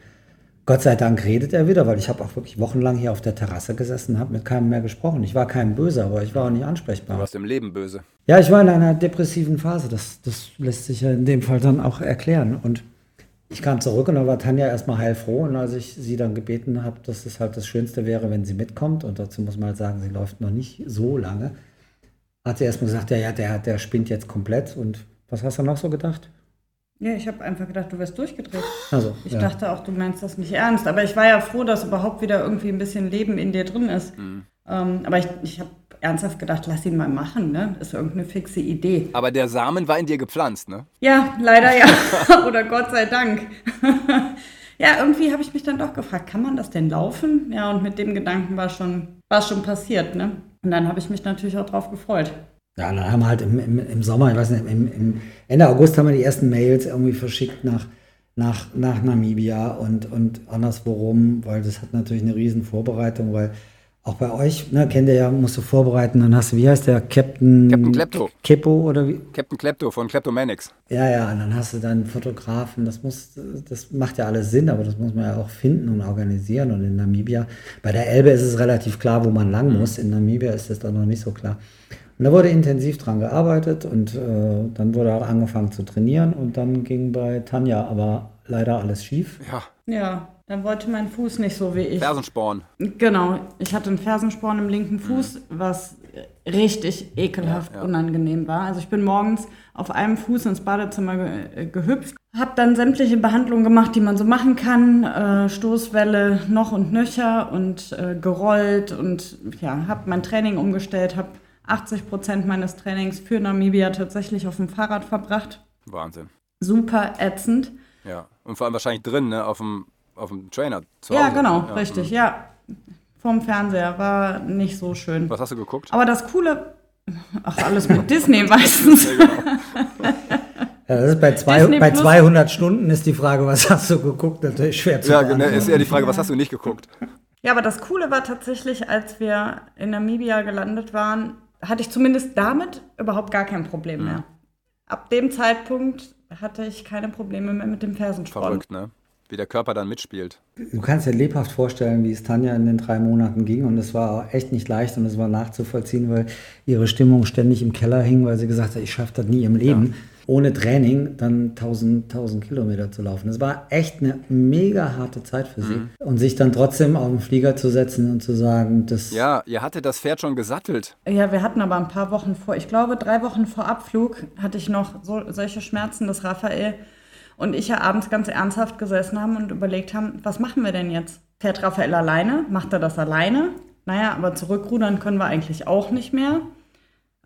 [SPEAKER 3] Gott sei Dank redet er wieder, weil ich habe auch wirklich wochenlang hier auf der Terrasse gesessen, habe mit keinem mehr gesprochen. Ich war kein Böser, aber ich war auch nicht
[SPEAKER 4] Du
[SPEAKER 3] ansprechbar.
[SPEAKER 4] warst im Leben böse.
[SPEAKER 3] Ja, ich war in einer depressiven Phase. Das, das lässt sich ja in dem Fall dann auch erklären. Und ich kam zurück und da war Tanja erstmal heilfroh. Und als ich sie dann gebeten habe, dass es halt das Schönste wäre, wenn sie mitkommt, und dazu muss man halt sagen, sie läuft noch nicht so lange, hat sie erstmal gesagt, ja, ja, der, der spinnt jetzt komplett. Und was hast du noch so gedacht?
[SPEAKER 5] ja, ich habe einfach gedacht, du wärst durchgedreht.
[SPEAKER 3] Also,
[SPEAKER 5] Ich
[SPEAKER 3] ja.
[SPEAKER 5] dachte auch, du meinst das nicht ernst. Aber ich war ja froh, dass überhaupt wieder irgendwie ein bisschen Leben in dir drin ist. Ähm, aber ich, ich habe ernsthaft gedacht, lass ihn mal machen. Ne? Ist irgendeine fixe Idee.
[SPEAKER 4] Aber der Samen war in dir gepflanzt, ne?
[SPEAKER 5] Ja, leider ja. Oder Gott sei Dank. ja, irgendwie habe ich mich dann doch gefragt, kann man das denn laufen? Ja, und mit dem Gedanken war schon, war schon passiert, ne? Und dann habe ich mich natürlich auch drauf gefreut.
[SPEAKER 3] Ja, dann haben wir halt im, im, im Sommer, ich weiß nicht, im, im Ende August haben wir die ersten Mails irgendwie verschickt nach, nach, nach Namibia und, und anderswo rum, weil das hat natürlich eine riesen Vorbereitung, weil auch bei euch, ne, kennt ihr ja, musst du vorbereiten, dann hast du, wie heißt der, Captain...
[SPEAKER 4] Captain Klepto.
[SPEAKER 3] Keppo oder wie?
[SPEAKER 4] Captain Klepto von Kleptomanics.
[SPEAKER 3] Ja, ja, und dann hast du dann Fotografen, das muss, das macht ja alles Sinn, aber das muss man ja auch finden und organisieren. Und in Namibia, bei der Elbe ist es relativ klar, wo man lang muss. In Namibia ist es dann noch nicht so klar. Und da wurde intensiv dran gearbeitet und äh, dann wurde auch angefangen zu trainieren und dann ging bei Tanja aber leider alles schief.
[SPEAKER 4] Ja,
[SPEAKER 5] Ja, dann wollte mein Fuß nicht so wie ich.
[SPEAKER 4] Fersensporn.
[SPEAKER 5] Genau, ich hatte einen Fersensporn im linken Fuß, was richtig ekelhaft
[SPEAKER 4] Ja, ja.
[SPEAKER 5] unangenehm war. Also ich bin morgens auf einem Fuß ins Badezimmer ge äh, gehüpft, habe dann sämtliche Behandlungen gemacht, die man so machen kann, äh, Stoßwelle noch und nöcher und äh, gerollt und ja, habe mein Training umgestellt, habe 80 Prozent meines Trainings für Namibia tatsächlich auf dem Fahrrad verbracht.
[SPEAKER 4] Wahnsinn.
[SPEAKER 5] Super ätzend.
[SPEAKER 4] Ja. Und vor allem wahrscheinlich drin, ne? Auf dem, auf dem Trainer. Zu
[SPEAKER 5] Ja,
[SPEAKER 4] Hause.
[SPEAKER 5] genau,
[SPEAKER 4] Ja,
[SPEAKER 5] richtig,
[SPEAKER 4] mhm.
[SPEAKER 5] ja. Vom Fernseher war nicht so schön.
[SPEAKER 4] Was hast du geguckt?
[SPEAKER 5] Aber das Coole, ach, alles mit Disney meistens.
[SPEAKER 3] Ja, das ist bei, zwei,
[SPEAKER 5] Disney
[SPEAKER 3] bei
[SPEAKER 5] Plus.
[SPEAKER 3] 200 Stunden ist die Frage, was hast du geguckt, natürlich schwer zu
[SPEAKER 4] Ja,
[SPEAKER 3] beantworten.
[SPEAKER 4] genau, ist eher die Frage, was hast du nicht geguckt?
[SPEAKER 5] Ja, aber das Coole war tatsächlich, als wir in Namibia gelandet waren, hatte ich zumindest damit überhaupt gar kein Problem mehr. Ab dem Zeitpunkt hatte ich keine Probleme mehr mit dem Fersensporn.
[SPEAKER 4] Verrückt, ne? Wie der Körper dann mitspielt.
[SPEAKER 3] Du kannst dir lebhaft vorstellen, wie es Tanja in den drei Monaten ging. Und es war auch echt nicht leicht und es war nachzuvollziehen, weil ihre Stimmung ständig im Keller hing, weil sie gesagt hat, ich schaffe das nie im Leben. Ohne Training dann 1000, 1000 Kilometer zu laufen. Das war echt eine mega harte Zeit für sie. Und sich dann trotzdem auf den Flieger zu setzen und zu sagen, das
[SPEAKER 4] Ja, ihr hattet das Pferd schon gesattelt.
[SPEAKER 5] Ja, wir hatten aber ein paar Wochen vor, ich glaube drei Wochen vor Abflug hatte ich noch so, solche Schmerzen, dass Raphael und ich ja abends ganz ernsthaft gesessen haben und überlegt haben, was machen wir denn jetzt? Fährt Raphael alleine? Macht er das alleine? Naja, aber zurückrudern können wir eigentlich auch nicht mehr.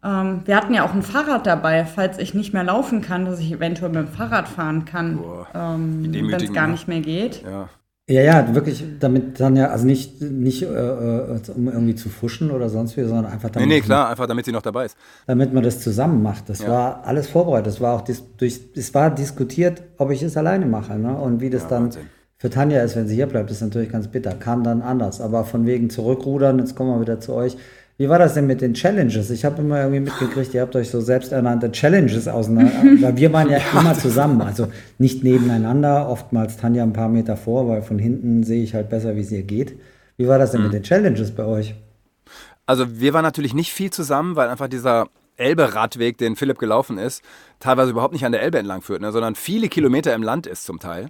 [SPEAKER 5] Ähm, wir hatten ja auch ein Fahrrad dabei, falls ich nicht mehr laufen kann, dass ich eventuell mit dem Fahrrad fahren kann,
[SPEAKER 4] Boah,
[SPEAKER 5] ähm, wenn es gar
[SPEAKER 4] ne?
[SPEAKER 5] nicht mehr geht.
[SPEAKER 4] Ja.
[SPEAKER 3] Ja, ja, wirklich, damit dann ja, also nicht, nicht äh, äh, um irgendwie zu fuschen oder sonst wie, sondern einfach
[SPEAKER 4] Nee,
[SPEAKER 3] damit,
[SPEAKER 4] nee, klar, einfach damit sie noch dabei ist.
[SPEAKER 3] damit man das zusammen macht. Das
[SPEAKER 4] Ja.
[SPEAKER 3] war alles vorbereitet. Es war auch dis durch, es war diskutiert, ob ich es alleine mache. Ne? Und wie das
[SPEAKER 4] Ja,
[SPEAKER 3] dann
[SPEAKER 4] Wahnsinn.
[SPEAKER 3] für Tanja ist, wenn sie hier bleibt, ist natürlich ganz bitter. Kam dann anders. Aber von wegen zurückrudern, jetzt kommen wir wieder zu euch. Wie war das denn mit den Challenges? Ich habe immer irgendwie mitgekriegt, ihr habt euch so selbsternannte Challenges auseinander. Weil wir waren ja immer zusammen, also nicht nebeneinander, oftmals Tanja ein paar Meter vor, weil von hinten sehe ich halt besser, wie es ihr geht. Wie war das denn
[SPEAKER 4] Mhm.
[SPEAKER 3] mit den Challenges bei euch?
[SPEAKER 4] Also wir waren natürlich nicht viel zusammen, weil einfach dieser Elbe-Radweg, den Philipp gelaufen ist, teilweise überhaupt nicht an der Elbe entlang führt, ne, sondern viele Kilometer im Land ist zum Teil.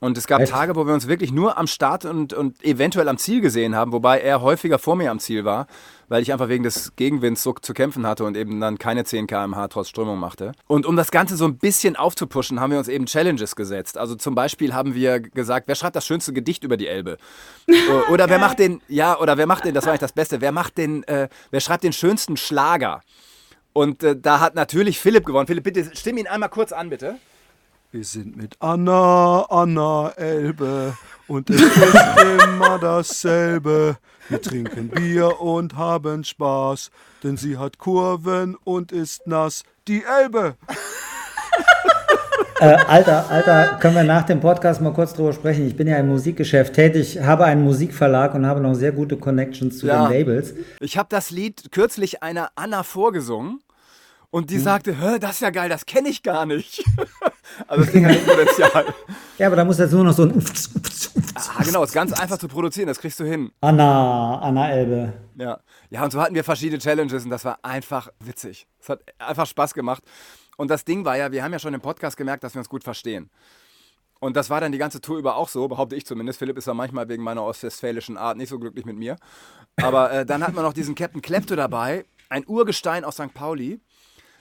[SPEAKER 4] Und es gab
[SPEAKER 3] Echt?
[SPEAKER 4] Tage, wo wir uns wirklich nur am Start und, und eventuell am Ziel gesehen haben, wobei er häufiger vor mir am Ziel war, weil ich einfach wegen des Gegenwinds so zu kämpfen hatte und eben dann keine 10 km/h trotz Strömung machte. Und um das Ganze so ein bisschen aufzupuschen, haben wir uns eben Challenges gesetzt. Also zum Beispiel haben wir gesagt, wer schreibt das schönste Gedicht über die Elbe? Oder wer macht den, ja, oder wer macht den, das war eigentlich das Beste, wer macht den, äh, wer schreibt den schönsten Schlager? Und äh, da hat natürlich Philipp gewonnen. Philipp, bitte stimm ihn einmal kurz an, bitte.
[SPEAKER 2] Wir sind mit Anna, Anna Elbe und es ist immer dasselbe. Wir trinken Bier und haben Spaß, denn sie hat Kurven und ist nass. Die Elbe!
[SPEAKER 3] Äh, Alter, Alter, können wir nach dem Podcast mal kurz drüber sprechen? Ich bin ja im Musikgeschäft tätig, habe einen Musikverlag und habe noch sehr gute Connections zu
[SPEAKER 4] Ja.
[SPEAKER 3] den Labels.
[SPEAKER 4] Ich habe das Lied kürzlich einer Anna vorgesungen und
[SPEAKER 3] Hm.
[SPEAKER 4] die sagte, Hä, das ist ja geil, das kenne ich gar nicht. also das Ding hat Potenzial.
[SPEAKER 3] Ja, aber da muss jetzt nur noch so ein
[SPEAKER 4] ah, genau, ist ganz einfach zu produzieren, das kriegst du hin.
[SPEAKER 3] Anna, Anna Elbe.
[SPEAKER 4] Ja. ja, und so hatten wir verschiedene Challenges und das war einfach witzig. Es hat einfach Spaß gemacht. Und das Ding war ja, wir haben ja schon im Podcast gemerkt, dass wir uns gut verstehen. Und das war dann die ganze Tour über auch so, behaupte ich zumindest. Philipp ist ja manchmal wegen meiner ostwestfälischen Art nicht so glücklich mit mir. Aber äh, dann hatten wir noch diesen Captain Klepto dabei, ein Urgestein aus St. Pauli.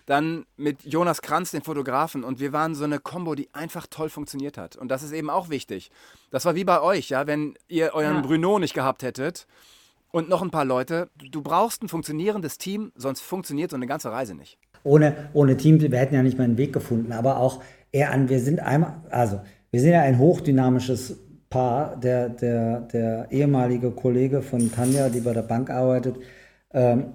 [SPEAKER 4] Dann mit Jonas Kranz, den Fotografen. Und wir waren so eine Combo, die einfach toll funktioniert hat. Und das ist eben auch wichtig. Das war wie bei euch, ja, wenn ihr euren
[SPEAKER 5] Ja.
[SPEAKER 4] Bruno nicht gehabt hättet und noch ein paar Leute. Du brauchst ein funktionierendes Team, sonst funktioniert so eine ganze Reise nicht.
[SPEAKER 3] Ohne, ohne Team, wir hätten ja nicht mal einen Weg gefunden, aber auch eher an, wir sind einmal, also wir sind ja ein hochdynamisches Paar, der, der, der ehemalige Kollege von Tanja, die bei der Bank arbeitet, ähm,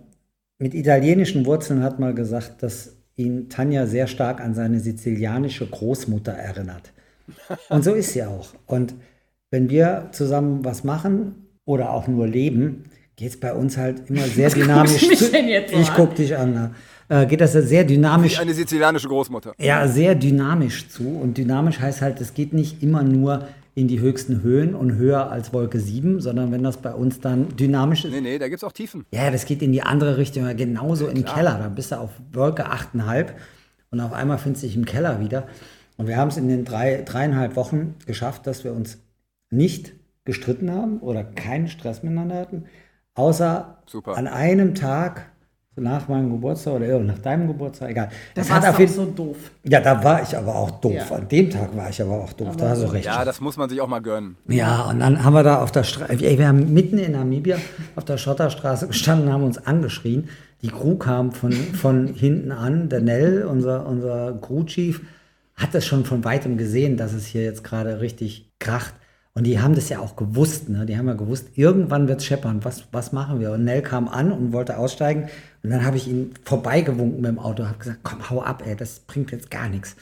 [SPEAKER 3] mit italienischen Wurzeln hat mal gesagt, dass ihn Tanja sehr stark an seine sizilianische Großmutter erinnert. Und so ist sie auch. Und wenn wir zusammen was machen oder auch nur leben, geht es bei uns halt immer sehr dynamisch
[SPEAKER 5] mich
[SPEAKER 3] zu.
[SPEAKER 5] denn jetzt so
[SPEAKER 3] ich
[SPEAKER 5] an?
[SPEAKER 3] guck dich an. na. Äh, geht das sehr dynamisch
[SPEAKER 4] Wie eine sizilianische Großmutter.
[SPEAKER 3] ja, sehr dynamisch zu. Und dynamisch heißt halt, es geht nicht immer nur in die höchsten Höhen und höher als Wolke 7, sondern wenn das bei uns dann dynamisch ist.
[SPEAKER 4] Nee, nee, da gibt es auch Tiefen.
[SPEAKER 3] Ja, das geht in die andere Richtung, ja, genauso im Keller. Da bist du auf Wolke 8,5 und auf einmal findest du dich im Keller wieder. Und wir haben es in den drei, dreieinhalb Wochen geschafft, dass wir uns nicht gestritten haben oder keinen Stress miteinander hatten, außer
[SPEAKER 4] Super.
[SPEAKER 3] an einem Tag so nach meinem Geburtstag oder nach deinem Geburtstag, egal.
[SPEAKER 5] Das
[SPEAKER 3] Das
[SPEAKER 5] war
[SPEAKER 3] hat auf
[SPEAKER 5] auch
[SPEAKER 3] jeden
[SPEAKER 5] so doof.
[SPEAKER 3] ja, da war ich aber auch doof.
[SPEAKER 5] Ja.
[SPEAKER 3] An dem Tag war ich aber auch doof. da hast du recht.
[SPEAKER 4] Ja, das muss man sich auch mal gönnen.
[SPEAKER 3] Ja, und dann haben wir da auf der Straße, wir haben mitten in Namibia auf der Schotterstraße gestanden, haben uns angeschrien. Die Crew kam von, von hinten an. Der Nell, unser, unser Crew-Chief, hat das schon von weitem gesehen, dass es hier jetzt gerade richtig kracht. Und die haben das ja auch gewusst, ne? Die haben ja gewusst, irgendwann wird es scheppern. Was, was machen wir? Und Nell kam an und wollte aussteigen. Und dann habe ich ihn vorbeigewunken mit dem Auto, habe gesagt, komm, hau ab, ey, das bringt jetzt gar nichts.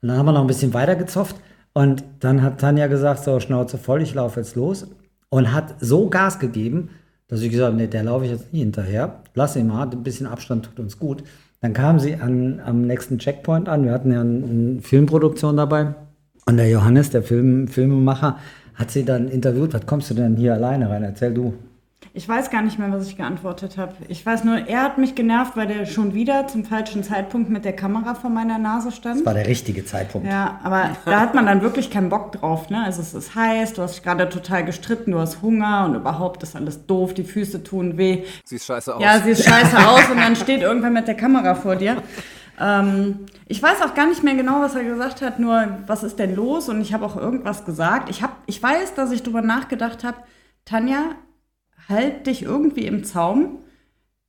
[SPEAKER 3] Und dann haben wir noch ein bisschen weiter gezopft. Und dann hat Tanja gesagt, so Schnauze voll, ich laufe jetzt los. Und hat so Gas gegeben, dass ich gesagt habe, nee, der laufe ich jetzt nie hinterher. Lass ihn mal, ein bisschen Abstand tut uns gut. Dann kam sie an, am nächsten Checkpoint an. Wir hatten ja eine Filmproduktion dabei. Und der Johannes, der Film, Filmemacher, hat sie dann interviewt. Was kommst du denn hier alleine rein? Erzähl du.
[SPEAKER 5] Ich weiß gar nicht mehr, was ich geantwortet habe. Ich weiß nur, er hat mich genervt, weil der schon wieder zum falschen Zeitpunkt mit der Kamera vor meiner Nase stand.
[SPEAKER 3] Das war der richtige Zeitpunkt.
[SPEAKER 5] Ja, aber da hat man dann wirklich keinen Bock drauf, ne? Also es ist heiß, du hast dich gerade total gestritten, du hast Hunger und überhaupt ist alles doof, die Füße tun weh.
[SPEAKER 4] Sieht scheiße aus.
[SPEAKER 5] Ja, siehst scheiße aus und dann steht irgendwer mit der Kamera vor dir. Ähm, ich weiß auch gar nicht mehr genau, was er gesagt hat, nur was ist denn los? Und ich habe auch irgendwas gesagt. Ich, hab, ich weiß, dass ich drüber nachgedacht habe, Tanja, halt dich irgendwie im Zaum.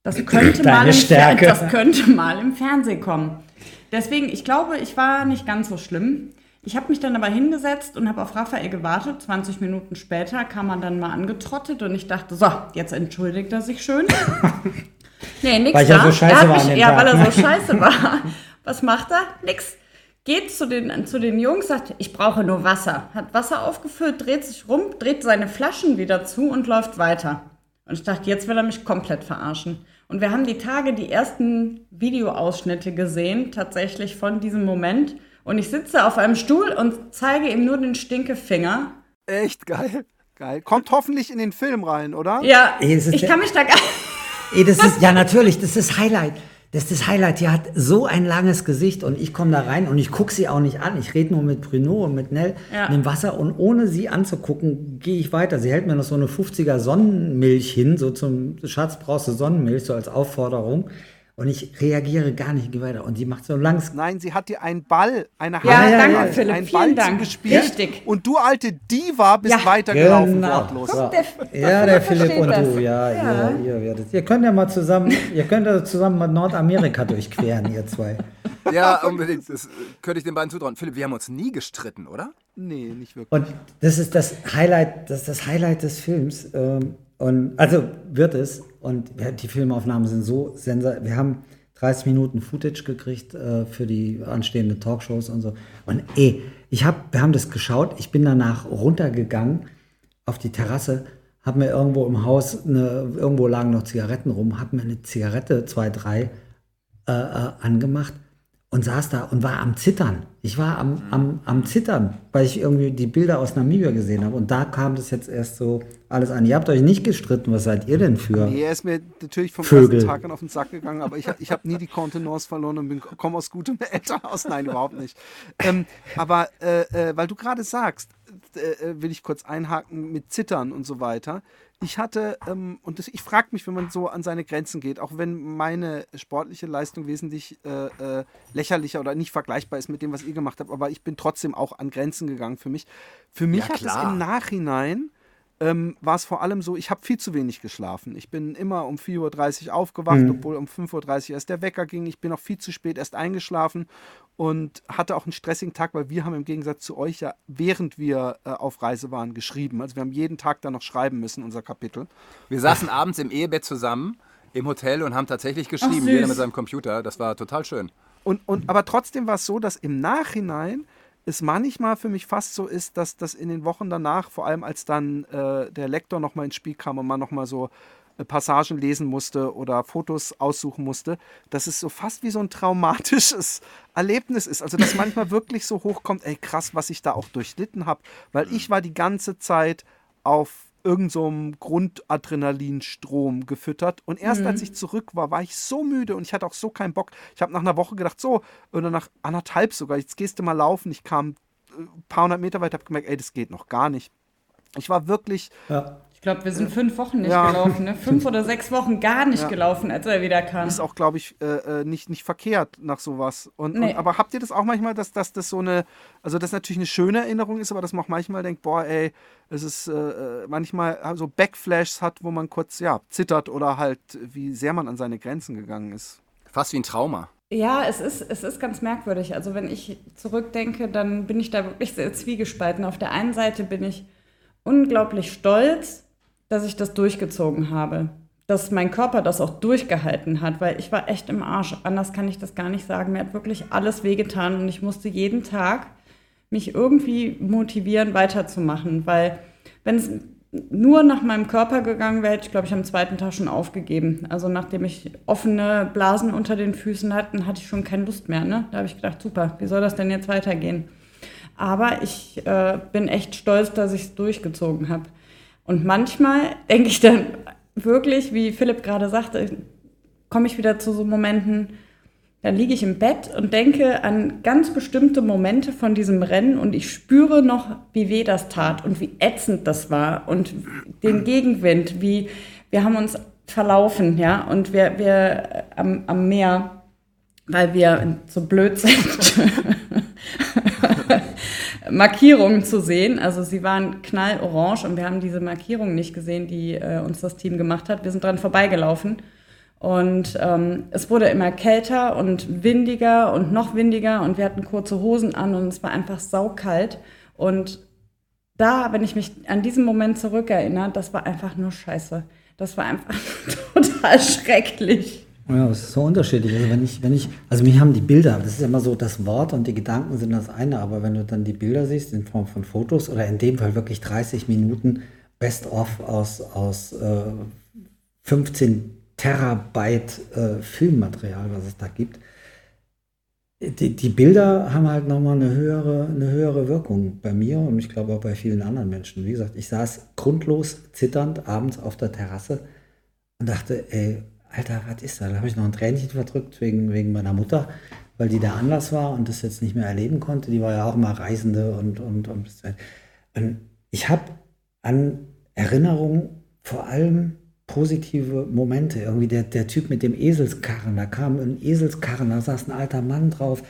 [SPEAKER 5] Das könnte,
[SPEAKER 3] Deine
[SPEAKER 5] mal im,
[SPEAKER 3] Stärke.
[SPEAKER 5] das könnte mal im Fernsehen kommen. Deswegen, ich glaube, ich war nicht ganz so schlimm. Ich habe mich dann aber hingesetzt und habe auf Raphael gewartet. 20 Minuten später kam er dann mal angetrottet und ich dachte, so, jetzt entschuldigt er sich schön. nee, nix
[SPEAKER 3] Weil ich ja
[SPEAKER 5] da.
[SPEAKER 3] so scheiße
[SPEAKER 5] er
[SPEAKER 3] war
[SPEAKER 5] mich,
[SPEAKER 3] an dem
[SPEAKER 5] Ja,
[SPEAKER 3] Tag,
[SPEAKER 5] weil er so scheiße war. Was macht er? Nix. Geht zu den, zu den Jungs, sagt, ich brauche nur Wasser. Hat Wasser aufgefüllt, dreht sich rum, dreht seine Flaschen wieder zu und läuft weiter. Und ich dachte, jetzt will er mich komplett verarschen. Und wir haben die Tage die ersten Videoausschnitte gesehen, tatsächlich von diesem Moment. Und ich sitze auf einem Stuhl und zeige ihm nur den Stinkefinger.
[SPEAKER 4] Echt geil.
[SPEAKER 2] Geil. Kommt hoffentlich in den Film rein, oder?
[SPEAKER 5] Ja, ich kann mich da gar
[SPEAKER 3] Ey, das ist, ja natürlich, das ist Highlight. Das ist das Highlight. Die hat so ein langes Gesicht und ich komme da rein und ich gucke sie auch nicht an. Ich rede nur mit Bruno und mit Nell
[SPEAKER 5] Ja.
[SPEAKER 3] in dem Wasser und ohne sie anzugucken, gehe ich weiter. Sie hält mir noch so eine 50er Sonnenmilch hin, so zum Schatz brauchst du Sonnenmilch, so als Aufforderung. Und ich reagiere gar nicht, weiter. Und sie macht so langs.
[SPEAKER 2] Nein, sie hat dir einen Ball, eine
[SPEAKER 5] Ja,
[SPEAKER 2] Hand,
[SPEAKER 3] danke,
[SPEAKER 2] einen
[SPEAKER 5] Philipp,
[SPEAKER 2] einen Ball
[SPEAKER 5] Dank.
[SPEAKER 2] zugespielt.
[SPEAKER 5] Richtig.
[SPEAKER 2] Und du alte Diva bist
[SPEAKER 5] Ja.
[SPEAKER 2] weitergelaufen,
[SPEAKER 3] Genau.
[SPEAKER 2] wortlos.
[SPEAKER 3] So.
[SPEAKER 5] der-
[SPEAKER 3] Ja, der Philipp und
[SPEAKER 5] das.
[SPEAKER 3] du, ja,
[SPEAKER 5] Ja.
[SPEAKER 3] Ihr, ihr werdet. Ihr könnt ja mal zusammen, ihr könnt ja zusammen mal Nordamerika durchqueren, ihr zwei.
[SPEAKER 4] Ja, unbedingt. Das könnte ich den beiden zutrauen. Philipp, wir haben uns nie gestritten, oder?
[SPEAKER 2] Nee, nicht wirklich.
[SPEAKER 3] Und das ist das Highlight, das ist das Highlight des Films. Ähm, und also wird es. Und ja, die Filmaufnahmen sind so sensationell. Wir haben 30 Minuten Footage gekriegt äh, für die anstehenden Talkshows und so. Und eh, ich hab, wir haben das geschaut. Ich bin danach runtergegangen auf die Terrasse, habe mir irgendwo im Haus, eine, irgendwo lagen noch Zigaretten rum, habe mir eine Zigarette, zwei, drei, äh, äh, angemacht und saß da und war am Zittern. Ich war am, am, am Zittern, weil ich irgendwie die Bilder aus Namibia gesehen habe. Und da kam das jetzt erst so alles an. Ihr habt euch nicht gestritten, was seid ihr denn für?
[SPEAKER 2] Nee, er ist mir natürlich vom
[SPEAKER 3] Vögel.
[SPEAKER 2] ersten Tag an auf den Sack gegangen, aber ich, ich habe nie die Kontenance verloren und komme aus gutem Elternhaus. Nein, überhaupt nicht. Ähm, aber äh, äh, weil du gerade sagst, äh, äh, will ich kurz einhaken mit Zittern und so weiter. Ich hatte, ähm, und das, ich frage mich, wenn man so an seine Grenzen geht, auch wenn meine sportliche Leistung wesentlich äh, äh, lächerlicher oder nicht vergleichbar ist mit dem, was ihr gemacht habt, aber ich bin trotzdem auch an Grenzen gegangen für mich. Für mich
[SPEAKER 4] Ja,
[SPEAKER 2] hat es im Nachhinein ähm, war es vor allem so, ich habe viel zu wenig geschlafen. Ich bin immer um 4.30 Uhr aufgewacht, obwohl um 5.30 Uhr erst der Wecker ging. Ich bin auch viel zu spät erst eingeschlafen und hatte auch einen stressigen Tag, weil wir haben im Gegensatz zu euch ja, während wir äh, auf Reise waren, geschrieben. Also wir haben jeden Tag dann noch schreiben müssen, unser Kapitel.
[SPEAKER 4] Wir saßen abends im Ehebett zusammen im Hotel und haben tatsächlich geschrieben, jeder mit seinem Computer. Das war total schön.
[SPEAKER 2] Und, und, aber trotzdem war es so, dass im Nachhinein es manchmal für mich fast so ist, dass das in den Wochen danach, vor allem als dann äh, der Lektor nochmal ins Spiel kam und man nochmal so äh, Passagen lesen musste oder Fotos aussuchen musste, dass es so fast wie so ein traumatisches Erlebnis ist. Also dass manchmal wirklich so hochkommt, ey krass, was ich da auch durchlitten habe, weil ich war die ganze Zeit auf irgendeinem so Grundadrenalinstrom gefüttert. Und erst mhm. als ich zurück war, war ich so müde und ich hatte auch so keinen Bock. Ich habe nach einer Woche gedacht, so, oder nach anderthalb sogar, jetzt gehst du mal laufen. Ich kam ein äh, paar hundert Meter weiter, habe gemerkt, ey, das geht noch gar nicht. Ich war wirklich
[SPEAKER 5] ja glaube, wir sind fünf Wochen nicht ja. gelaufen, ne? Fünf oder sechs Wochen gar nicht ja. gelaufen, als er wieder kam.
[SPEAKER 2] Ist auch, glaube ich, äh, äh, nicht, nicht verkehrt nach sowas. Und, nee. und, aber habt ihr das auch manchmal, dass, dass das so eine, also das natürlich eine schöne Erinnerung ist, aber dass man auch manchmal denkt, boah, ey, es ist äh, äh manchmal so Backflashs hat, wo man kurz, ja, zittert oder halt, wie sehr man an seine Grenzen gegangen ist.
[SPEAKER 4] Fast wie ein Trauma.
[SPEAKER 5] Ja, es ist, es ist ganz merkwürdig. Also wenn ich zurückdenke, dann bin ich da wirklich sehr zwiegespalten. Auf der einen Seite bin ich unglaublich stolz, dass ich das durchgezogen habe. Dass mein Körper das auch durchgehalten hat, weil ich war echt im Arsch. Anders kann ich das gar nicht sagen. Mir hat wirklich alles wehgetan und ich musste jeden Tag mich irgendwie motivieren, weiterzumachen, weil wenn es nur nach meinem Körper gegangen wäre, ich, glaube ich, am zweiten Tag schon aufgegeben. Also nachdem ich offene Blasen unter den Füßen hatte, hatte ich schon keine Lust mehr. Ne? Da habe ich gedacht, super, wie soll das denn jetzt weitergehen? Aber ich äh, bin echt stolz, dass ich es durchgezogen habe. Und manchmal denke ich dann wirklich, wie Philipp gerade sagte, komme ich wieder zu so Momenten, da liege ich im Bett und denke an ganz bestimmte Momente von diesem Rennen und ich spüre noch, wie weh das tat und wie ätzend das war und den Gegenwind, wie wir haben uns verlaufen, ja, und wir, wir am, am Meer, weil wir so blöd sind. Markierungen zu sehen. Also sie waren knallorange und wir haben diese Markierungen nicht gesehen, die äh, uns das Team gemacht hat. Wir sind dran vorbeigelaufen. Und ähm, es wurde immer kälter und windiger und noch windiger und wir hatten kurze Hosen an und es war einfach saukalt. Und da, wenn ich mich an diesen Moment zurückerinnere, das war einfach nur scheiße. Das war einfach total schrecklich.
[SPEAKER 3] Ja, es ist so unterschiedlich. Also wenn ich, wenn ich, also mich haben die Bilder, das ist immer so, das Wort und die Gedanken sind das eine, aber wenn du dann die Bilder siehst in Form von Fotos oder in dem Fall wirklich 30 Minuten Best-of aus, aus äh, 15 Terabyte äh, Filmmaterial, was es da gibt, die, die Bilder haben halt nochmal eine höhere, eine höhere Wirkung bei mir und ich glaube auch bei vielen anderen Menschen. Wie gesagt, ich saß grundlos zitternd abends auf der Terrasse und dachte, ey, Alter, was ist da? Da habe ich noch ein Tränchen verdrückt wegen, wegen meiner Mutter, weil die da anders war und das jetzt nicht mehr erleben konnte. Die war ja auch mal Reisende und, und, und, und ich habe an Erinnerungen vor allem positive Momente. Irgendwie der, der Typ mit dem Eselskarren, da kam ein Eselskarren, da saß ein alter Mann drauf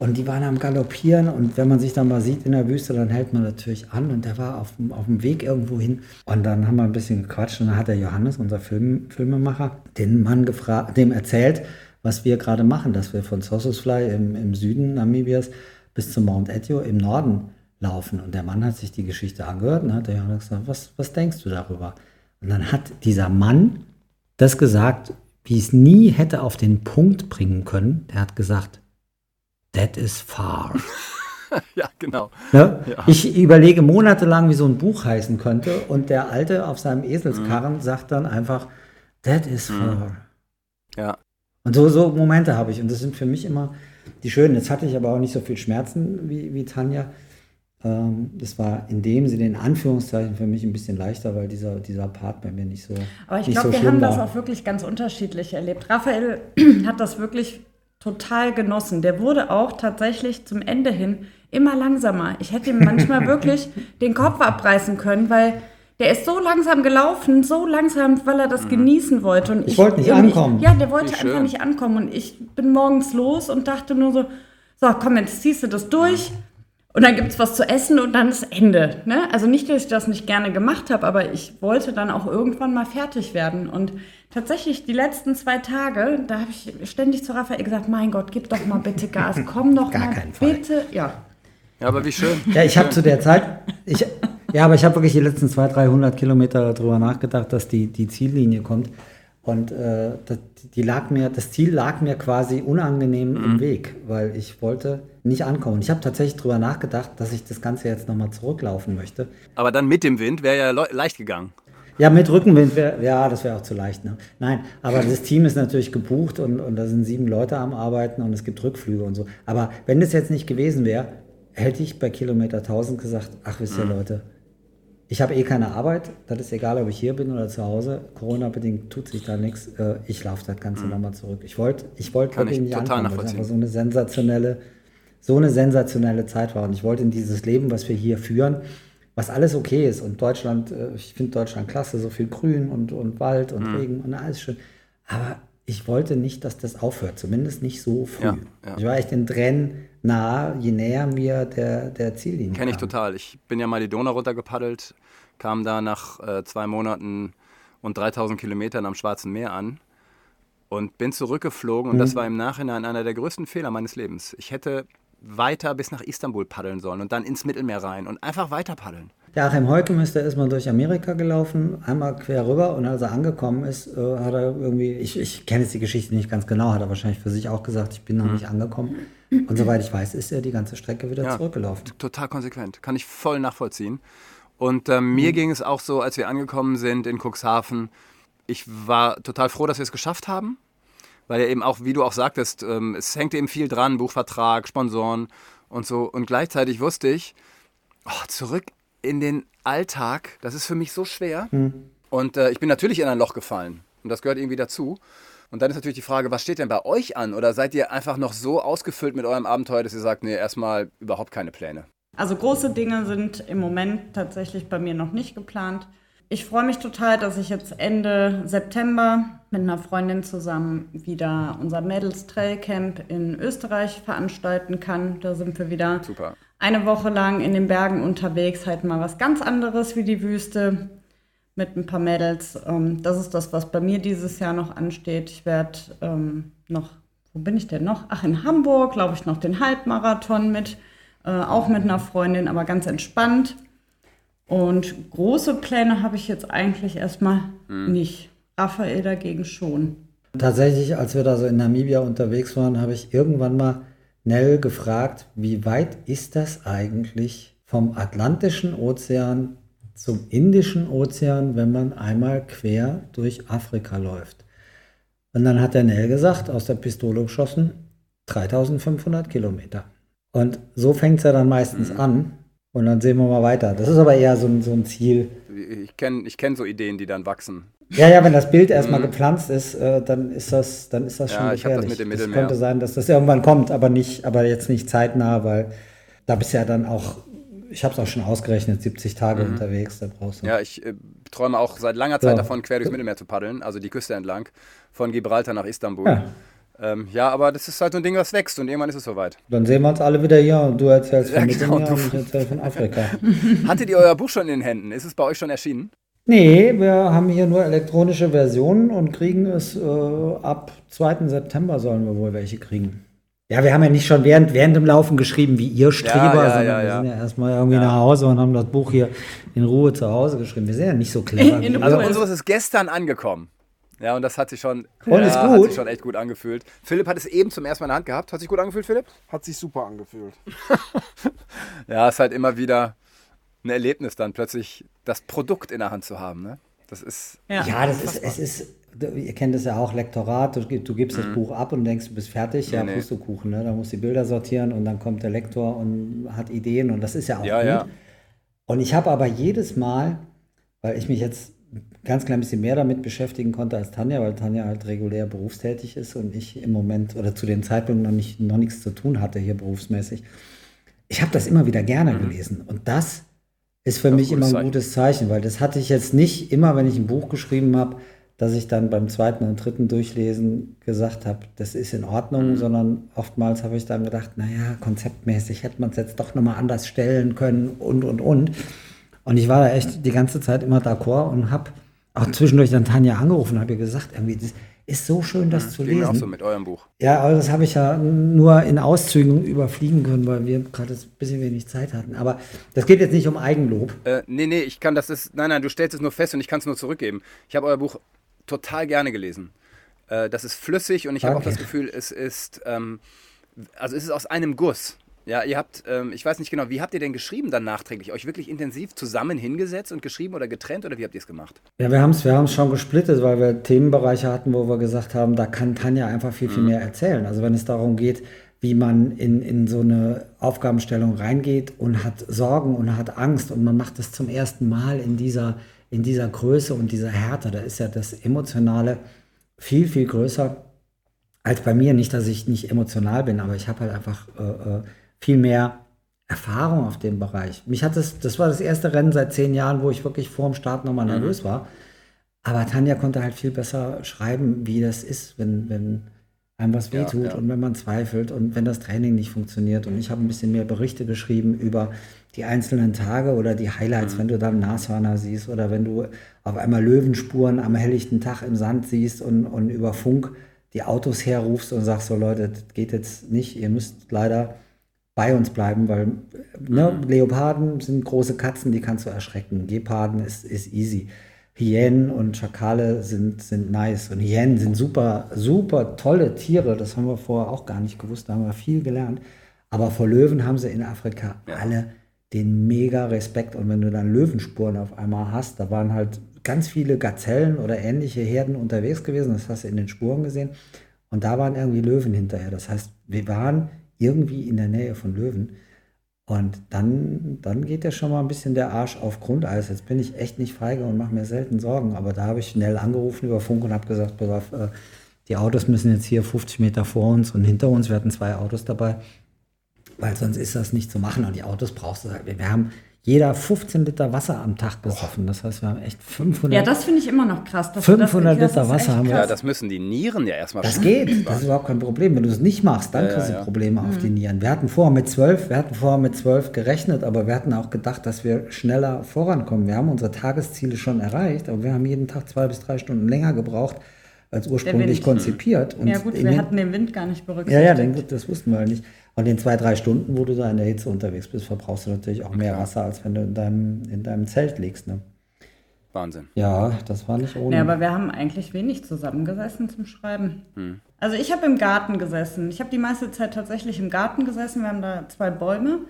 [SPEAKER 3] und die waren am Galoppieren und wenn man sich dann mal sieht in der Wüste, dann hält man natürlich an und der war auf, auf dem Weg irgendwo hin. Und dann haben wir ein bisschen gequatscht und dann hat der Johannes, unser Film, Filmemacher, den Mann gefragt, dem erzählt, was wir gerade machen, dass wir von Sossusfly im, im Süden Namibias bis zum Mount Etio im Norden laufen. Und der Mann hat sich die Geschichte angehört und hat der Johannes gesagt, was, was denkst du darüber? Und dann hat dieser Mann das gesagt, wie es nie hätte auf den Punkt bringen können. Der hat gesagt, That is far.
[SPEAKER 4] ja, genau.
[SPEAKER 3] Ne? Ja. Ich überlege monatelang, wie so ein Buch heißen könnte, und der Alte auf seinem Eselskarren mhm. sagt dann einfach, That is mhm. far.
[SPEAKER 4] Ja.
[SPEAKER 3] Und so, so Momente habe ich, und das sind für mich immer die schönen. Jetzt hatte ich aber auch nicht so viel Schmerzen wie, wie Tanja. Ähm, das war in dem Sinne in Anführungszeichen für mich ein bisschen leichter, weil dieser, dieser Part bei mir nicht so.
[SPEAKER 5] Aber ich glaube, so wir haben war. das auch wirklich ganz unterschiedlich erlebt. Raphael hat das wirklich total genossen. Der wurde auch tatsächlich zum Ende hin immer langsamer. Ich hätte ihm manchmal wirklich den Kopf abreißen können, weil der ist so langsam gelaufen, so langsam, weil er das mhm. genießen wollte. Und
[SPEAKER 3] ich, ich wollte nicht ankommen.
[SPEAKER 5] ja, der wollte einfach nicht ankommen. Und ich bin morgens los und dachte nur so, so, komm, jetzt ziehst du das durch. Und dann gibt es was zu essen und dann ist Ende. Ne? Also nicht, dass ich das nicht gerne gemacht habe, aber ich wollte dann auch irgendwann mal fertig werden. Und tatsächlich die letzten zwei Tage, da habe ich ständig zu Raphael gesagt, mein Gott, gib doch mal bitte Gas, komm doch Gar mal bitte. Ja.
[SPEAKER 4] ja, aber wie schön.
[SPEAKER 3] Ja, ich habe zu der Zeit, ich, ja, aber ich habe wirklich die letzten 200, 300 Kilometer darüber nachgedacht, dass die, die Ziellinie kommt. Und äh, das, die lag mir, das Ziel lag mir quasi unangenehm mhm. im Weg, weil ich wollte nicht ankommen. Ich habe tatsächlich darüber nachgedacht, dass ich das Ganze jetzt nochmal zurücklaufen möchte.
[SPEAKER 4] Aber dann mit dem Wind wäre ja leicht gegangen.
[SPEAKER 3] Ja, mit Rückenwind wäre, ja, das wäre auch zu leicht. Ne? Nein, aber das Team ist natürlich gebucht und, und da sind sieben Leute am Arbeiten und es gibt Rückflüge und so. Aber wenn das jetzt nicht gewesen wäre, hätte ich bei Kilometer 1000 gesagt, ach, wisst ihr
[SPEAKER 4] Mhm.
[SPEAKER 3] Leute, ich habe eh keine Arbeit, das ist egal, ob ich hier bin oder zu Hause. Corona-bedingt tut sich da nichts. Äh, Ich laufe das Ganze nochmal zurück. Ich wollte ich wollte
[SPEAKER 4] Mhm. Kann
[SPEAKER 3] wirklich
[SPEAKER 4] ich
[SPEAKER 3] nicht
[SPEAKER 4] total
[SPEAKER 3] anfangen, weil es so eine sensationelle, so eine sensationelle Zeit war. Und ich wollte in dieses Leben, was wir hier führen, was alles okay ist. Und Deutschland, äh, ich finde Deutschland klasse, so viel Grün und, und Wald und
[SPEAKER 4] Mhm.
[SPEAKER 3] Regen und alles schön. Aber ich wollte nicht, dass das aufhört, zumindest nicht so früh.
[SPEAKER 4] Ja, ja.
[SPEAKER 3] Ich war echt den Tränen nahe, je näher mir der, der Ziellinie
[SPEAKER 4] Kenne ich total. Ich bin ja mal die Donau runtergepaddelt, kam da nach äh, zwei Monaten und 3000 Kilometern am Schwarzen Meer an und bin zurückgeflogen. Und
[SPEAKER 3] Mhm.
[SPEAKER 4] das war im Nachhinein einer der größten Fehler meines Lebens. Ich hätte weiter bis nach Istanbul paddeln sollen und dann ins Mittelmeer rein und einfach weiter paddeln.
[SPEAKER 3] Der Achim Heukem ist, der ist mal durch Amerika gelaufen, einmal quer rüber und als er angekommen ist, äh, hat er irgendwie, ich, ich kenne jetzt die Geschichte nicht ganz genau, hat er wahrscheinlich für sich auch gesagt, ich bin noch nicht angekommen. Und soweit ich weiß, ist er die ganze Strecke wieder
[SPEAKER 4] Ja.
[SPEAKER 3] zurückgelaufen.
[SPEAKER 4] Total konsequent. Kann ich voll nachvollziehen. Und ähm, mir ging es auch so, als wir angekommen sind in Cuxhaven, ich war total froh, dass wir es geschafft haben. Weil ja eben auch, wie du auch sagtest, ähm, es hängt eben viel dran, Buchvertrag, Sponsoren und so. Und gleichzeitig wusste ich, oh, zurück in den Alltag, das ist für mich so schwer. Und äh, ich bin natürlich in ein Loch gefallen. Und das gehört irgendwie dazu. Und dann ist natürlich die Frage, was steht denn bei euch an? Oder seid ihr einfach noch so ausgefüllt mit eurem Abenteuer, dass ihr sagt, nee, erstmal überhaupt keine Pläne?
[SPEAKER 5] Also große Dinge sind im Moment tatsächlich bei mir noch nicht geplant. Ich freue mich total, dass ich jetzt Ende September mit einer Freundin zusammen wieder unser Mädels Trail Camp in Österreich veranstalten kann. Da sind wir wieder
[SPEAKER 4] Super.
[SPEAKER 5] Eine Woche lang in den Bergen unterwegs, halt mal was ganz anderes wie die Wüste mit ein paar Mädels. Ähm, das ist das, was bei mir dieses Jahr noch ansteht. Ich werde ähm, noch, wo bin ich denn noch? Ach, in Hamburg, glaube ich, noch den Halbmarathon mit, äh, auch mit einer Freundin, aber ganz entspannt. Und große Pläne habe ich jetzt eigentlich erstmal nicht. Raphael dagegen schon.
[SPEAKER 3] Tatsächlich, als wir da so in Namibia unterwegs waren, habe ich irgendwann mal Nell gefragt, wie weit ist das eigentlich vom Atlantischen Ozean zum Indischen Ozean, wenn man einmal quer durch Afrika läuft? Und dann hat der Nell gesagt, aus der Pistole geschossen, 3500 Kilometer. Und so fängt es ja dann meistens an. Und dann sehen wir mal weiter. Das ist aber eher so ein, so ein Ziel.
[SPEAKER 4] Ich kenne ich kenn so Ideen, die dann wachsen.
[SPEAKER 3] Ja, ja, wenn das Bild erstmal gepflanzt ist, äh, dann ist das, dann ist das
[SPEAKER 4] Ja,
[SPEAKER 3] schon
[SPEAKER 4] ich hab das
[SPEAKER 3] gefährlich.
[SPEAKER 4] mit dem
[SPEAKER 3] Es könnte sein, dass das irgendwann kommt, aber nicht, aber jetzt nicht zeitnah, weil da bist du ja dann auch, ich habe es auch schon ausgerechnet, 70 Tage unterwegs, da brauchst du.
[SPEAKER 4] Mhm. Ja, ich äh, träume auch seit langer Zeit
[SPEAKER 3] So.
[SPEAKER 4] davon, quer durchs Mittelmeer zu paddeln, also die Küste entlang, von Gibraltar nach Istanbul.
[SPEAKER 3] Ja.
[SPEAKER 4] Ähm, ja, aber das ist halt so ein Ding, was wächst und irgendwann ist es soweit.
[SPEAKER 3] Dann sehen wir uns alle wieder hier und du erzählst von
[SPEAKER 4] Ja, genau,
[SPEAKER 3] Mittelmeer
[SPEAKER 4] du-
[SPEAKER 3] und ich erzähl von Afrika.
[SPEAKER 4] Hattet ihr euer Buch schon in den Händen? Ist es bei euch schon erschienen?
[SPEAKER 3] Nee, wir haben hier nur elektronische Versionen und kriegen es äh, ab 2. September sollen wir wohl welche kriegen. Ja, wir haben ja nicht schon während, während dem Laufen geschrieben, wie ihr Streber,
[SPEAKER 4] ja,
[SPEAKER 3] sondern
[SPEAKER 4] ja,
[SPEAKER 3] wir
[SPEAKER 4] ja.
[SPEAKER 3] sind ja erstmal irgendwie nach Hause und haben das Buch hier in Ruhe zu Hause geschrieben. Wir sind ja nicht so clever.
[SPEAKER 4] Also unseres ist gestern angekommen. Ja, und das hat sich schon,
[SPEAKER 3] Und
[SPEAKER 4] ja,
[SPEAKER 3] ist
[SPEAKER 4] hat
[SPEAKER 3] gut?
[SPEAKER 4] sich schon echt gut angefühlt. Philipp hat es eben zum ersten Mal in der Hand gehabt. Hat sich gut angefühlt, Philipp?
[SPEAKER 2] Hat sich super angefühlt.
[SPEAKER 4] Ja, ist halt immer wieder ein Erlebnis, dann plötzlich das Produkt in der Hand zu haben. Ne? Das ist,
[SPEAKER 3] Ja, das ist, es ist, ihr kennt es ja auch, Lektorat, du, du gibst das Buch ab und denkst, du bist fertig, ja,
[SPEAKER 4] Mhm. Nee, nee.
[SPEAKER 3] Pustekuchen, ne? Da musst du die Bilder sortieren und dann kommt der Lektor und hat Ideen und das ist ja auch
[SPEAKER 4] ja,
[SPEAKER 3] gut.
[SPEAKER 4] ja.
[SPEAKER 3] Und ich habe aber jedes Mal, weil ich mich jetzt ein ganz klein bisschen mehr damit beschäftigen konnte als Tanja, weil Tanja halt regulär berufstätig ist und ich im Moment oder zu den Zeitpunkten noch, nicht, noch nichts zu tun hatte hier berufsmäßig. Ich habe das immer wieder gerne gelesen und das ist für
[SPEAKER 4] Mhm.
[SPEAKER 3] Mich immer ein
[SPEAKER 4] Zeichen.
[SPEAKER 3] gutes Zeichen, weil das hatte ich jetzt nicht immer, wenn ich ein Buch geschrieben habe, dass ich dann beim zweiten und dritten Durchlesen gesagt habe, das ist in
[SPEAKER 4] Mhm.
[SPEAKER 3] Ordnung, sondern oftmals habe ich dann gedacht, naja, konzeptmäßig hätte man es jetzt doch nochmal anders stellen können und, und, und. Und ich war da echt die ganze Zeit immer d'accord und habe auch zwischendurch dann Tanja angerufen und habe ihr gesagt, irgendwie, das ist so schön, das zu
[SPEAKER 4] Ging mir auch so
[SPEAKER 3] lesen.
[SPEAKER 4] mit eurem Buch.
[SPEAKER 3] Ja, aber das habe ich ja nur in Auszügen überfliegen können, weil wir gerade ein bisschen wenig Zeit hatten. Aber das geht jetzt nicht um Eigenlob.
[SPEAKER 4] Äh, nee, nee, ich kann das ist. Nein, nein, du stellst es nur fest und ich kann es nur zurückgeben. Ich habe euer Buch total gerne gelesen. Äh, das ist flüssig und ich habe auch das Gefühl, es ist. Ähm, also es ist aus einem Guss. Ja, ihr habt, ähm, ich weiß nicht genau, wie habt ihr denn geschrieben dann nachträglich? Euch wirklich intensiv zusammen hingesetzt und geschrieben oder getrennt oder wie habt ihr es gemacht?
[SPEAKER 3] Ja, wir haben es wir haben's schon gesplittet, weil wir Themenbereiche hatten, wo wir gesagt haben, da kann Tanja einfach viel, viel mehr erzählen. Also wenn es darum geht, wie man in, in so eine Aufgabenstellung reingeht und hat Sorgen und hat Angst und man macht das zum ersten Mal in dieser, in dieser Größe und dieser Härte, da ist ja das Emotionale viel, viel größer als bei mir. Nicht, dass ich nicht emotional bin, aber ich habe halt einfach äh, äh, viel mehr Erfahrung auf dem Bereich. Mich hat das, das war das erste Rennen seit zehn Jahren, wo ich wirklich vor dem Start nochmal nervös war. Aber Tanja konnte halt viel besser schreiben, wie das ist, wenn, wenn einem was
[SPEAKER 4] Ja,
[SPEAKER 3] wehtut
[SPEAKER 4] ja.
[SPEAKER 3] und wenn man zweifelt und wenn das Training nicht funktioniert. Und ich habe ein bisschen mehr Berichte geschrieben über die einzelnen Tage oder die Highlights, wenn du da einen Nashörner siehst oder wenn du auf einmal Löwenspuren am helllichten Tag im Sand siehst und, und über Funk die Autos herrufst und sagst so, Leute, das geht jetzt nicht, ihr müsst leider bei uns bleiben, weil ne, Leoparden sind große Katzen, die kannst du erschrecken. Geparden ist, ist easy. Hyänen und Schakale sind, sind nice. Und Hyänen sind super, super tolle Tiere. Das haben wir vorher auch gar nicht gewusst. Da haben wir viel gelernt. Aber vor Löwen haben sie in Afrika alle den mega Respekt. Und wenn du dann Löwenspuren auf einmal hast, da waren halt ganz viele Gazellen oder ähnliche Herden unterwegs gewesen. Das hast du in den Spuren gesehen. Und da waren irgendwie Löwen hinterher. Das heißt, wir waren irgendwie in der Nähe von Löwen. Und dann, dann geht ja schon mal ein bisschen der Arsch auf Grundeis. Jetzt bin ich echt nicht feige und mache mir selten Sorgen. Aber da habe ich schnell angerufen über Funk und habe gesagt, auf, äh, die Autos müssen jetzt hier 50 Meter vor uns und hinter uns. Wir hatten zwei Autos dabei, weil sonst ist das nicht zu machen. Und die Autos brauchst du halt. Wir haben jeder 15 Liter Wasser am Tag gesoffen. Das heißt, wir haben echt 500,
[SPEAKER 5] Ja, das finde ich immer noch krass. dass du das-
[SPEAKER 3] 500
[SPEAKER 5] das
[SPEAKER 3] Liter Wasser haben wir.
[SPEAKER 4] Ja, das müssen die Nieren ja erstmal
[SPEAKER 3] Das geht, das ist überhaupt kein Problem. Wenn du es nicht machst, dann
[SPEAKER 4] Ja,
[SPEAKER 3] kriegst du
[SPEAKER 4] ja, ja.
[SPEAKER 3] Probleme auf
[SPEAKER 5] Mhm.
[SPEAKER 3] die Nieren. Wir hatten vorher mit zwölf, wir hatten vorher mit zwölf gerechnet, aber wir hatten auch gedacht, dass wir schneller vorankommen. Wir haben unsere Tagesziele schon erreicht, aber wir haben jeden Tag zwei bis drei Stunden länger gebraucht als ursprünglich konzipiert. Und
[SPEAKER 5] Ja gut, wir hatten den Wind gar nicht
[SPEAKER 3] ja,
[SPEAKER 5] berücksichtigt.
[SPEAKER 3] ja, den, das wussten wir nicht. Und in zwei, drei Stunden, wo du da in der Hitze unterwegs bist, verbrauchst du natürlich auch mehr Wasser, als wenn du in deinem, in deinem Zelt liegst. Ne?
[SPEAKER 4] Wahnsinn.
[SPEAKER 3] Ja, das war nicht ohne.
[SPEAKER 5] Ja, aber wir haben eigentlich wenig zusammengesessen zum Schreiben.
[SPEAKER 3] Hm.
[SPEAKER 5] Also ich habe im Garten gesessen. Ich habe die meiste Zeit tatsächlich im Garten gesessen. Wir haben da zwei Bäume.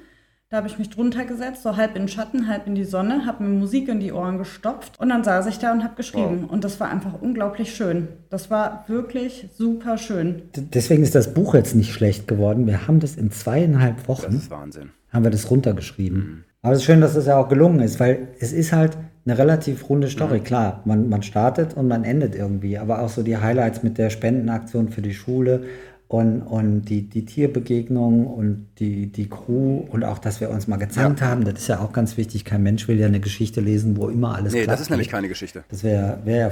[SPEAKER 5] Da habe ich mich drunter gesetzt, so halb in den Schatten, halb in die Sonne, habe mir Musik in die Ohren gestopft und dann saß ich da und habe geschrieben. Und das war einfach unglaublich schön. Das war wirklich super schön.
[SPEAKER 3] D- Deswegen ist das Buch jetzt nicht schlecht geworden. Wir haben das in zweieinhalb
[SPEAKER 4] Das
[SPEAKER 3] Wochen.
[SPEAKER 4] ist Wahnsinn.
[SPEAKER 3] haben wir das runtergeschrieben. Aber es ist schön, dass das ja auch gelungen ist, weil es ist halt eine relativ runde Story. Klar, man, man startet und man endet irgendwie, aber auch so die Highlights mit der Spendenaktion für die Schule und, und die, die Tierbegegnung und die, die Crew und auch, dass wir uns mal gezankt haben. Das ist ja auch ganz wichtig. Kein Mensch will ja eine Geschichte lesen, wo immer alles
[SPEAKER 4] Nee, das ist nämlich keine Geschichte.
[SPEAKER 3] Das wäre wär ja.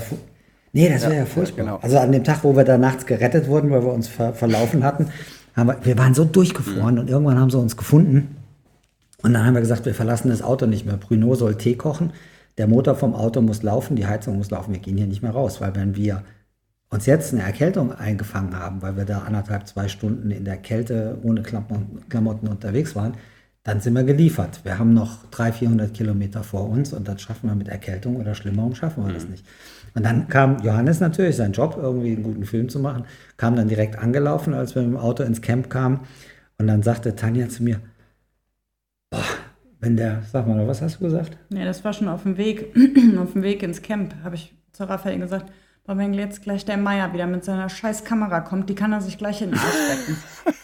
[SPEAKER 3] Nee, das wäre ja, furchtbar.
[SPEAKER 4] genau.
[SPEAKER 3] Also an dem Tag, wo wir da nachts gerettet wurden, weil wir uns ver verlaufen hatten, haben wir, wir waren so durchgefroren
[SPEAKER 4] Mhm.
[SPEAKER 3] und irgendwann haben sie uns gefunden. Und dann haben wir gesagt, wir verlassen das Auto nicht mehr. Bruno soll Tee kochen, der Motor vom Auto muss laufen, die Heizung muss laufen, wir gehen hier nicht mehr raus, weil wenn wir uns jetzt eine Erkältung eingefangen haben, weil wir da anderthalb, zwei Stunden in der Kälte ohne Klamotten, unterwegs waren, dann sind wir geliefert. Wir haben noch 300, 400 Kilometer vor uns und das schaffen wir mit Erkältung oder schlimmerem schaffen wir das nicht. Und dann kam Johannes natürlich, sein Job, irgendwie einen guten Film zu machen, kam dann direkt angelaufen, als wir mit dem Auto ins Camp kamen. Und dann sagte Tanja zu mir, boah, wenn der, sag mal, was hast du gesagt?
[SPEAKER 5] Ja, das war schon auf dem Weg, auf dem Weg ins Camp, habe ich zu Raphael gesagt, boah, wenn jetzt gleich der Meier wieder mit seiner scheiß Kamera kommt, die kann er sich gleich in den Arsch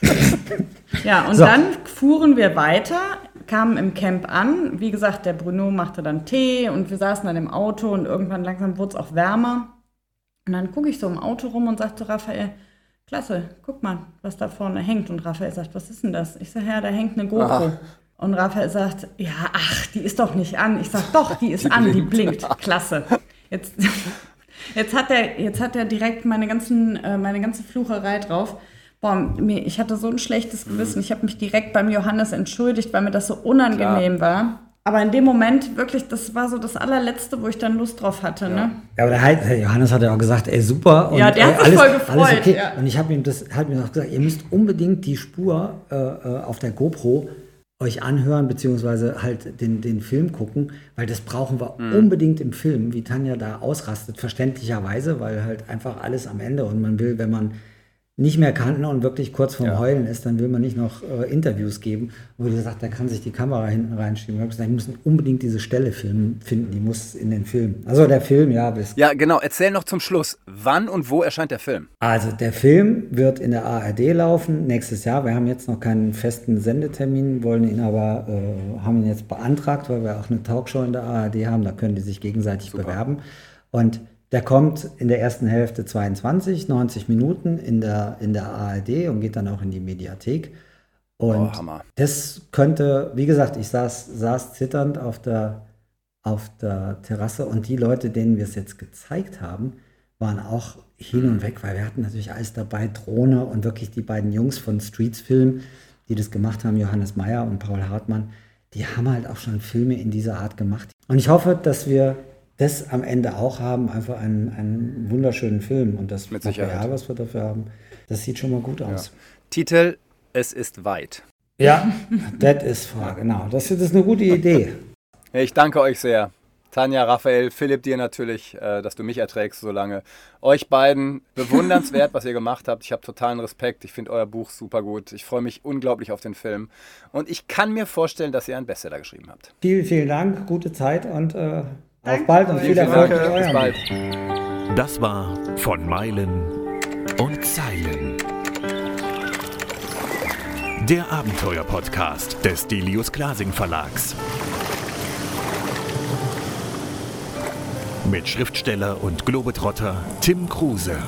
[SPEAKER 5] stecken. ja, und
[SPEAKER 3] So.
[SPEAKER 5] dann fuhren wir weiter, kamen im Camp an. Wie gesagt, der Bruno machte dann Tee und wir saßen dann im Auto und irgendwann langsam wurde es auch wärmer. Und dann gucke ich so im Auto rum und sage zu Raphael, Klasse, guck mal, was da vorne hängt. Und Raphael sagt, was ist denn das? Ich sage, ja, da hängt eine GoPro. Und Raphael sagt, ja, ach, die ist doch nicht an. Ich sage, doch, die ist an, die blinkt. Klasse. Jetzt, jetzt, hat er, jetzt hat er direkt meine, ganzen, äh, meine ganze Flucherei drauf. Boah, ich hatte so ein schlechtes Gewissen. Ich habe mich direkt beim Johannes entschuldigt, weil mir das so unangenehm war. Aber in dem Moment wirklich, das war so das allerletzte, wo ich dann Lust drauf hatte. Ne?
[SPEAKER 3] Ja, aber der, der Johannes hat ja auch gesagt, ey, super. Und,
[SPEAKER 5] Ja, der hat
[SPEAKER 3] ey,
[SPEAKER 5] sich voll gefreut, ja.
[SPEAKER 3] Und ich habe ihm das, hat mir auch gesagt, ihr müsst unbedingt die Spur äh, äh, auf der GoPro euch anhören, beziehungsweise halt den, den Film gucken, weil das brauchen wir
[SPEAKER 5] Mhm.
[SPEAKER 3] unbedingt im Film, wie Tanja da ausrastet, verständlicherweise, weil halt einfach alles am Ende und man will, wenn man nicht mehr kannten und wirklich kurz vorm
[SPEAKER 4] Ja.
[SPEAKER 3] Heulen ist, dann will man nicht noch äh, Interviews geben, wo die sagt, da kann sich die Kamera hinten reinschieben. Ich habe gesagt, die müssen unbedingt diese Stelle filmen, finden, die muss in den Film. Also der Film, ja, bis
[SPEAKER 4] Ja, genau. Erzähl noch zum Schluss. Wann und wo erscheint der Film?
[SPEAKER 3] Also der Film wird in der ARD laufen nächstes Jahr. Wir haben jetzt noch keinen festen Sendetermin, wollen ihn aber, äh, haben ihn jetzt beantragt, weil wir auch eine Talkshow in der ARD haben. Da können die sich gegenseitig bewerben. Und der kommt in der ersten Hälfte 22, 90 Minuten in der, in der ARD und geht dann auch in die Mediathek. Und
[SPEAKER 4] Oh,
[SPEAKER 3] das könnte, wie gesagt, ich saß, saß zitternd auf der, auf der Terrasse und die Leute, denen wir es jetzt gezeigt haben, waren auch hin und weg, weil wir hatten natürlich alles dabei, Drohne und wirklich die beiden Jungs von Streets Film, die das gemacht haben, Johannes Meyer und Paul Hartmann, die haben halt auch schon Filme in dieser Art gemacht. Und ich hoffe, dass wir das am Ende auch haben, einfach einen, einen wunderschönen Film und das
[SPEAKER 4] Mit
[SPEAKER 3] Material,
[SPEAKER 4] Sicherheit.
[SPEAKER 3] was wir dafür haben, das sieht schon mal gut
[SPEAKER 4] Ja.
[SPEAKER 3] aus.
[SPEAKER 4] Titel: Es ist weit.
[SPEAKER 3] Ja, das ist Frage, genau. Das ist eine gute Idee.
[SPEAKER 4] Ich danke euch sehr. Tanja, Raphael, Philipp, dir natürlich, äh, dass du mich erträgst so lange. Euch beiden bewundernswert, was ihr gemacht habt. Ich habe totalen Respekt. Ich finde euer Buch super gut. Ich freue mich unglaublich auf den Film. Und ich kann mir vorstellen, dass ihr einen Bestseller geschrieben habt.
[SPEAKER 3] Vielen, vielen Dank, gute Zeit und äh, auf bald und viel Erfolg mit
[SPEAKER 4] Bis bald.
[SPEAKER 1] Das war von Meilen und Zeilen. Der Abenteuer-Podcast des Delius Glasing Verlags. Mit Schriftsteller und Globetrotter Tim Kruse.